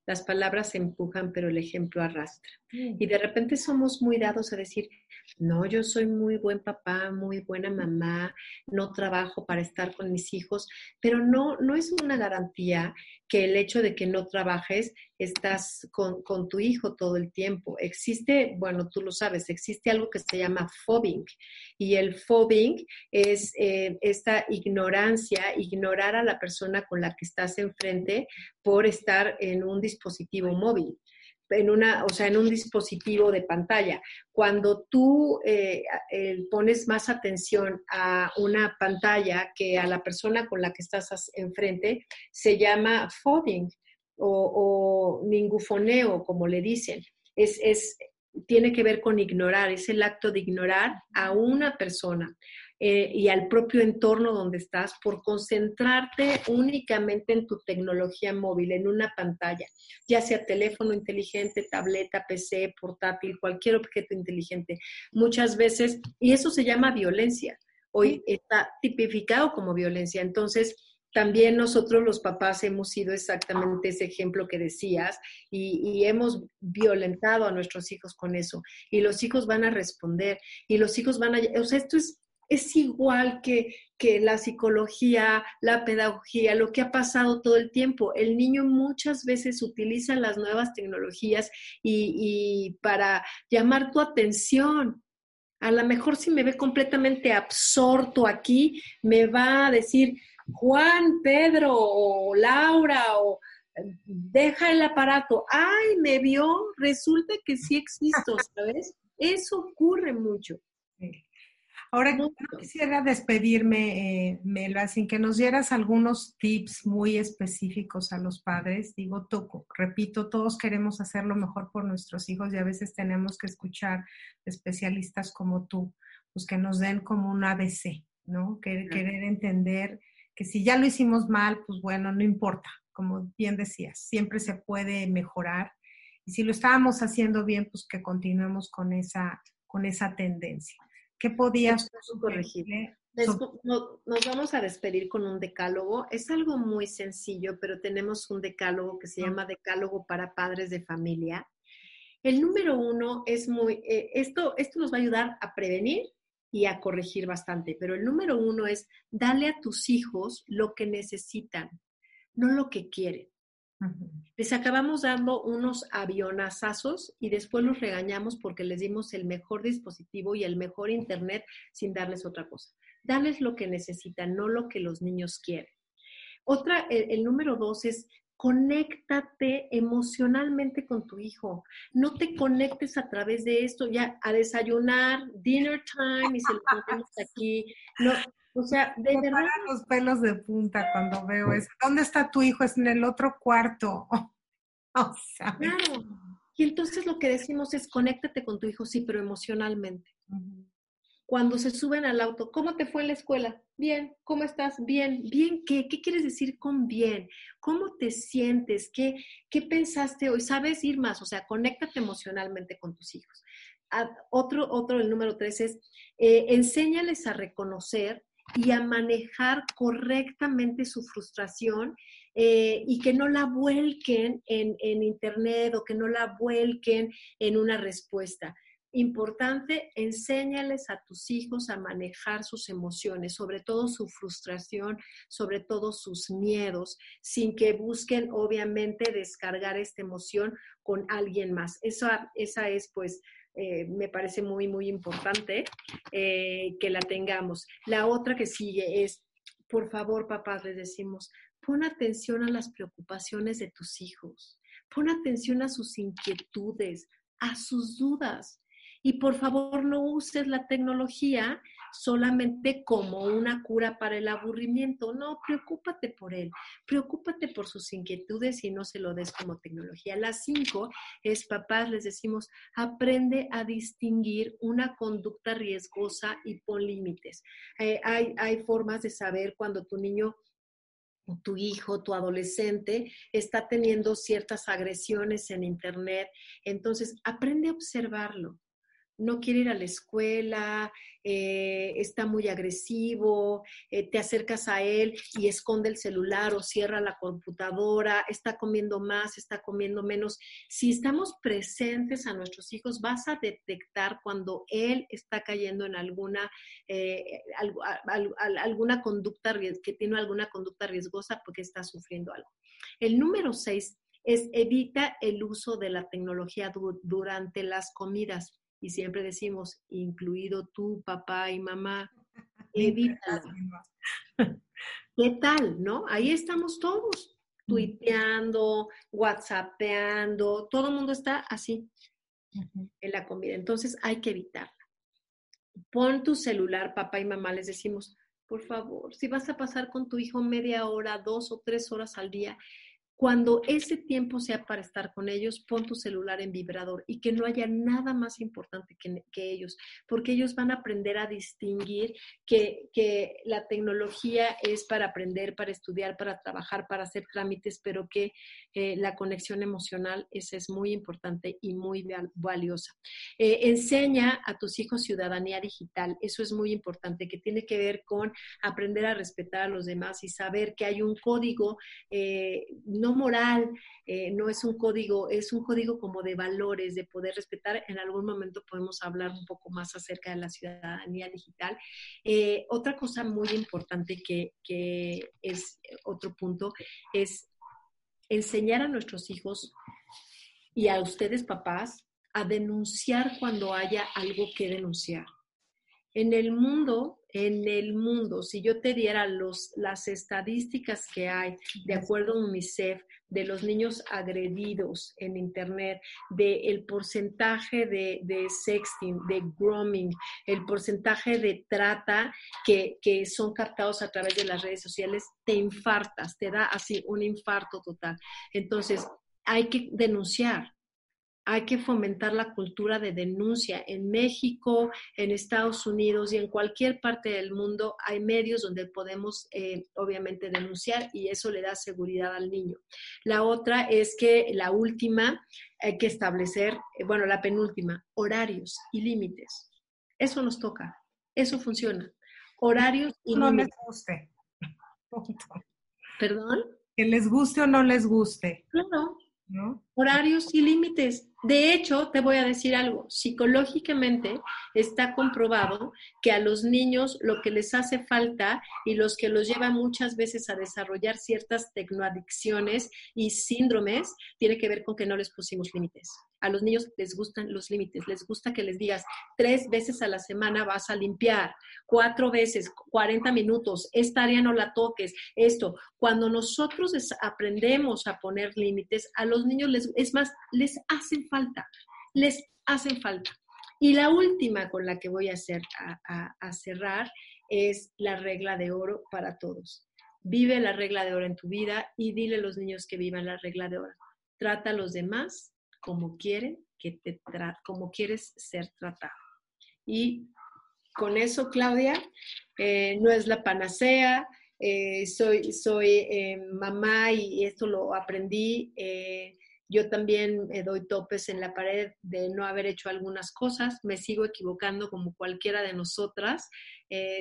las palabras empujan, pero el ejemplo arrastra. Mm. Y de repente somos muy dados a decir, no, yo soy muy buen papá, muy buena mamá, no trabajo para estar con mis hijos, pero no, no es una garantía que el hecho de que no trabajes estás con, tu hijo todo el tiempo. Existe, bueno, tú lo sabes, existe algo que se llama fobbing y el fobbing es eh, esta ignorancia, ignorar a la persona con la que estás enfrente por estar en un dispositivo móvil en una, o sea, en un dispositivo de pantalla. Cuando tú eh, pones más atención a una pantalla que a la persona con la que estás enfrente, se llama fobbing o, o ningufoneo, como le dicen. Es, es, tiene que ver con ignorar, es el acto de ignorar a una persona. Eh, y al propio entorno donde estás por concentrarte únicamente en tu tecnología móvil, en una pantalla, ya sea teléfono inteligente, tableta, PC, portátil, cualquier objeto inteligente. Muchas veces, y eso se llama violencia. Hoy está tipificado como violencia. Entonces, también nosotros los papás hemos sido exactamente ese ejemplo que decías y, y, hemos violentado a nuestros hijos con eso. Y los hijos van a responder y los hijos van a... O sea, esto es es igual que, la psicología, la pedagogía, lo que ha pasado todo el tiempo. El niño muchas veces utiliza las nuevas tecnologías y, para llamar tu atención. A lo mejor si me ve completamente absorto aquí, me va a decir, Juan, Pedro o Laura o deja el aparato. Ay, me vio, resulta que sí existo, ¿sabes? Eso ocurre mucho. Ahora, quisiera despedirme, eh, Melba, sin que nos dieras algunos tips muy específicos a los padres. Digo, toco, repito, todos queremos hacer lo mejor por nuestros hijos y a veces tenemos que escuchar especialistas como tú, pues que nos den como un ABC, ¿no? querer entender que si ya lo hicimos mal, pues bueno, no importa, como bien decías, siempre se puede mejorar. Y si lo estábamos haciendo bien, pues que continuemos con esa, con esa tendencia. ¿Qué podías corregir? Nos vamos a despedir con un decálogo. Es algo muy sencillo, pero tenemos un decálogo que se llama Decálogo para Padres de Familia. El número uno es muy, eh, esto, esto nos va a ayudar a prevenir y a corregir bastante, pero el número uno es darle a tus hijos lo que necesitan, no lo que quieren. Les acabamos dando unos avionazazos y después los regañamos porque les dimos el mejor dispositivo y el mejor internet sin darles otra cosa. Darles lo que necesitan, no lo que los niños quieren. Otra, el, número dos es conéctate emocionalmente con tu hijo. No te conectes a través de esto, ya a desayunar, dinner time, y se lo ponemos aquí. No, o sea, de Me verdad. los pelos de punta cuando veo eso. ¿Dónde está tu hijo? Es en el otro cuarto. [laughs] o sea. Claro. Y entonces lo que decimos es conéctate con tu hijo, sí, pero emocionalmente. Cuando se suben al auto, ¿cómo te fue en la escuela? Bien, ¿cómo estás? Bien, bien, ¿qué? ¿Qué quieres decir con bien? ¿Cómo te sientes? ¿Qué, qué pensaste hoy? ¿Sabes ir más? O sea, conéctate emocionalmente con tus hijos. Ah, otro, otro, el número tres es, eh, enséñales a reconocer y a manejar correctamente su frustración eh, y que no la vuelquen en, Internet o que no la vuelquen en una respuesta. Importante, enséñales a tus hijos a manejar sus emociones, sobre todo su frustración, sobre todo sus miedos, sin que busquen obviamente descargar esta emoción con alguien más. Esa, esa es pues eh, me parece muy, muy importante eh, que la tengamos. La otra que sigue es, por favor, papás, les decimos, pon atención a las preocupaciones de tus hijos, pon atención a sus inquietudes, a sus dudas. Y por favor no uses la tecnología solamente como una cura para el aburrimiento. No, preocúpate por él, preocúpate por sus inquietudes y no se lo des como tecnología. Las cinco es, papás, les decimos, aprende a distinguir una conducta riesgosa y pon límites. Eh, hay, hay formas de saber cuando tu niño tu hijo, tu adolescente está teniendo ciertas agresiones en Internet. Entonces, aprende a observarlo no quiere ir a la escuela, eh, está muy agresivo, eh, te acercas a él y esconde el celular o cierra la computadora, está comiendo más, está comiendo menos. Si estamos presentes a nuestros hijos, vas a detectar cuando él está cayendo en alguna, eh, alguna conducta, que tiene alguna conducta riesgosa porque está sufriendo algo. El número seis es evita el uso de la tecnología durante las comidas y siempre decimos, incluido tú, papá y mamá, [laughs] evítalo. [laughs] ¿Qué tal? ¿No? Ahí estamos todos, tuiteando, whatsappeando, todo el mundo está así en la comida. Entonces hay que evitarla. Pon tu celular, papá y mamá, les decimos, por favor, si vas a pasar con tu hijo media hora, dos o tres horas al día, cuando ese tiempo sea para estar con ellos, pon tu celular en vibrador y que no haya nada más importante que, ellos, porque ellos van a aprender a distinguir que, la tecnología es para aprender, para estudiar, para trabajar, para hacer trámites, pero que eh, la conexión emocional esa es muy importante y muy valiosa. Eh, enseña a tus hijos ciudadanía digital, eso es muy importante, que tiene que ver con aprender a respetar a los demás y saber que hay un código. Eh, no moral, eh, no es un código, es un código como de valores, de poder respetar. En algún momento podemos hablar un poco más acerca de la ciudadanía digital. Eh, otra cosa muy importante que, que es otro punto es enseñar a nuestros hijos y a ustedes papás a denunciar cuando haya algo que denunciar. En el mundo, en el mundo, si yo te diera los, las estadísticas que hay de acuerdo a UNICEF de los niños agredidos en Internet, del porcentaje de, de, sexting, de grooming, el porcentaje de trata que, que son captados a través de las redes sociales, te infartas, te da así un infarto total. Entonces, hay que denunciar, hay que fomentar la cultura de denuncia. En México, en Estados Unidos y en cualquier parte del mundo hay medios donde podemos eh, obviamente denunciar y eso le da seguridad al niño. La otra es que la última, hay que establecer, eh, bueno, la penúltima, horarios y límites. Eso nos toca, eso funciona. Horarios y no límites. les guste. ¿Perdón? Que les guste o no les guste. Claro. Horarios y límites. De hecho, te voy a decir algo, psicológicamente está comprobado que a los niños lo que les hace falta y los que los lleva muchas veces a desarrollar ciertas tecnoadicciones y síndromes tiene que ver con que no les pusimos límites. A los niños les gustan los límites, les gusta que les digas tres veces a la semana vas a limpiar, cuatro veces, 40 minutos, esta área no la toques, esto. Cuando nosotros aprendemos a poner límites, a los niños les, es más, les hacen falta, les hacen falta. Y la última con la que voy a, hacer, a, cerrar es la regla de oro para todos. Vive la regla de oro en tu vida y dile a los niños que vivan la regla de oro. Trata a los demás como quieren que te como quieres ser tratado. Y con eso, Claudia, eh, no es la panacea. Eh, soy soy eh, mamá y esto lo aprendí yo también me doy topes en la pared de no haber hecho algunas cosas, me sigo equivocando como cualquiera de nosotras.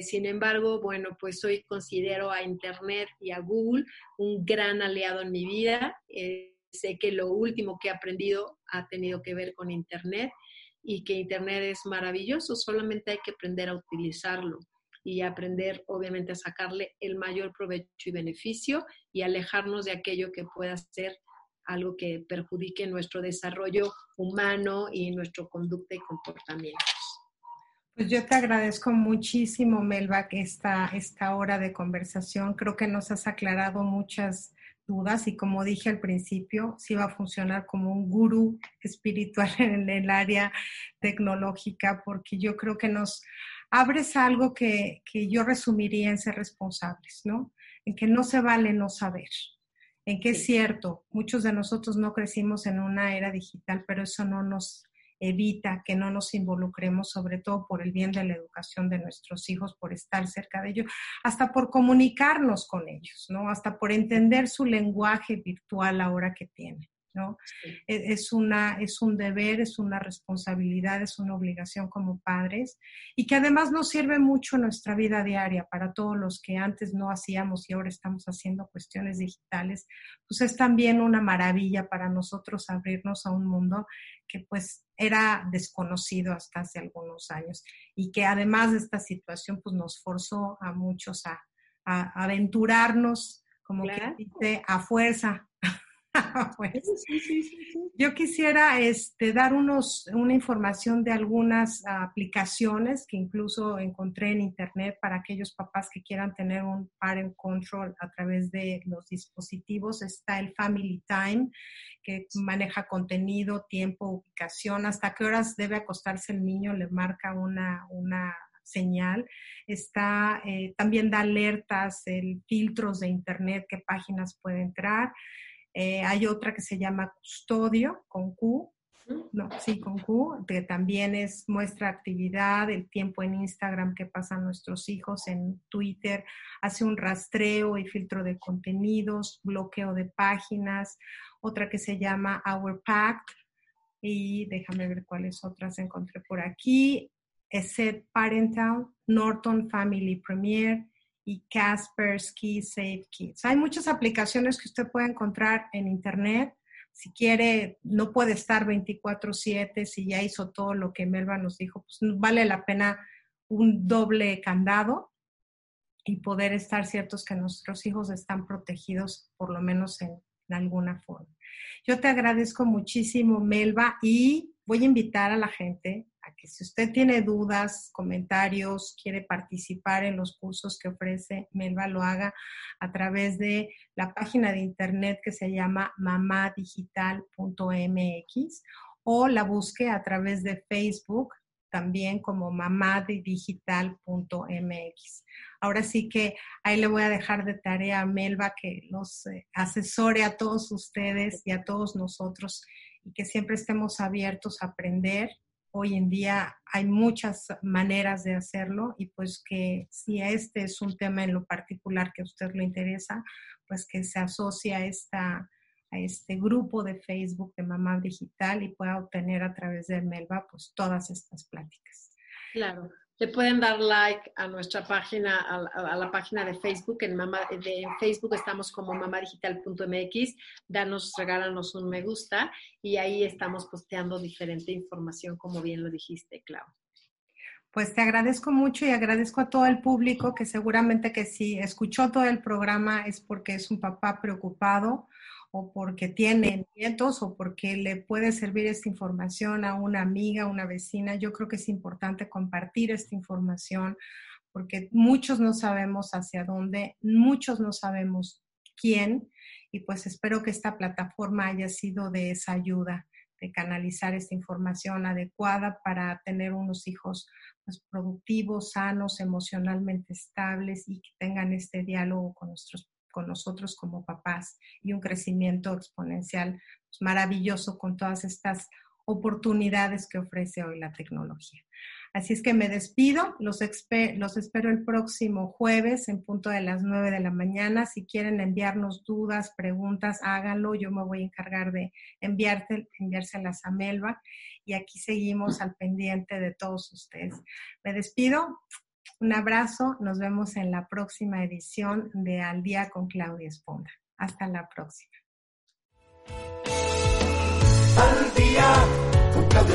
Sin embargo, bueno, pues hoy considero a Internet y a Google un gran aliado en mi vida. Sé que lo último que he aprendido ha tenido que ver con Internet y que Internet es maravilloso, solamente hay que aprender a utilizarlo y aprender obviamente a sacarle el mayor provecho y beneficio y alejarnos de aquello que pueda ser algo que perjudique nuestro desarrollo humano y nuestro conducta y comportamiento. Pues yo te agradezco muchísimo, Melba, esta, esta hora de conversación. Creo que nos has aclarado muchas dudas y como dije al principio, sí va a funcionar como un gurú espiritual [laughs] en el área tecnológica porque yo creo que nos abres algo que, que yo resumiría en ser responsables, ¿no? En que no se vale no saber, en que es cierto, muchos de nosotros no crecimos en una era digital, pero eso no nos evita que no nos involucremos, sobre todo por el bien de la educación de nuestros hijos, por estar cerca de ellos, hasta por comunicarnos con ellos, ¿no? Hasta por entender su lenguaje virtual ahora que tienen. ¿No? E, es, una, es un deber, es una responsabilidad, es una obligación como padres y que además nos sirve mucho en nuestra vida diaria para todos los que antes no hacíamos y ahora estamos haciendo cuestiones digitales, pues es también una maravilla para nosotros abrirnos a un mundo que pues era desconocido hasta hace algunos años y que además de esta situación pues nos forzó a muchos a, aventurarnos como que dice, a fuerza [laughs] pues, yo quisiera este, dar unos, una información de algunas aplicaciones que incluso encontré en internet para aquellos papás que quieran tener un parent control a través de los dispositivos. Está el Family Time, que maneja contenido, tiempo, ubicación, hasta qué horas debe acostarse el niño, le marca una, una señal. Está, eh, también da alertas, el filtros de internet, qué páginas puede entrar. Eh, hay otra que se llama Custodio, con Q, no, sí, con Q, que también es muestra actividad, el tiempo en Instagram que pasan nuestros hijos, en Twitter, hace un rastreo y filtro de contenidos, bloqueo de páginas, otra que se llama Our Pact, y déjame ver cuáles otras encontré por aquí, ESET Parental, Norton Family Premier, y Kaspersky Safe Kids. Hay muchas aplicaciones que usted puede encontrar en Internet. Si quiere, no puede estar 24/7, si ya hizo todo lo que Melba nos dijo, pues vale la pena un doble candado y poder estar ciertos que nuestros hijos están protegidos, por lo menos en, en alguna forma. Yo te agradezco muchísimo, Melba, y voy a invitar a la gente que si usted tiene dudas, comentarios, quiere participar en los cursos que ofrece Melba, lo haga a través de la página de internet que se llama mamadigital.mx o la busque a través de Facebook también como mamadigital.mx. Ahora sí que ahí le voy a dejar de tarea a Melba que los eh, asesore a todos ustedes y a todos nosotros y que siempre estemos abiertos a aprender hoy en día hay muchas maneras de hacerlo y pues que si este es un tema en lo particular que a usted le interesa, pues que se asocie a, esta, a este grupo de Facebook de Mamá Digital y pueda obtener a través de Melba pues todas estas pláticas. Claro. Le pueden dar like a nuestra página, a, la página de Facebook. En, Mama, de, Facebook estamos como mamadigital.mx. Danos, regálanos un me gusta y ahí estamos posteando diferente información, como bien lo dijiste, Clau. Pues te agradezco mucho y agradezco a todo el público que seguramente que si escuchó todo el programa es porque es un papá preocupado o porque tiene nietos o porque le puede servir esta información a una amiga, una vecina. Yo creo que es importante compartir esta información porque muchos no sabemos hacia dónde, muchos no sabemos quién y pues espero que esta plataforma haya sido de esa ayuda de canalizar esta información adecuada para tener unos hijos pues, productivos, sanos, emocionalmente estables y que tengan este diálogo con nuestros con nosotros como papás y un crecimiento exponencial pues, maravilloso con todas estas oportunidades que ofrece hoy la tecnología. Así es que me despido, los, los espero el próximo jueves en punto de las 9 de la mañana. Si quieren enviarnos dudas, preguntas, háganlo. Yo me voy a encargar de enviarte, enviárselas a Melba y aquí seguimos al pendiente de todos ustedes. Me despido, un abrazo, nos vemos en la próxima edición de Al Día con Claudia Esponda. Hasta la próxima. Al día con Claudia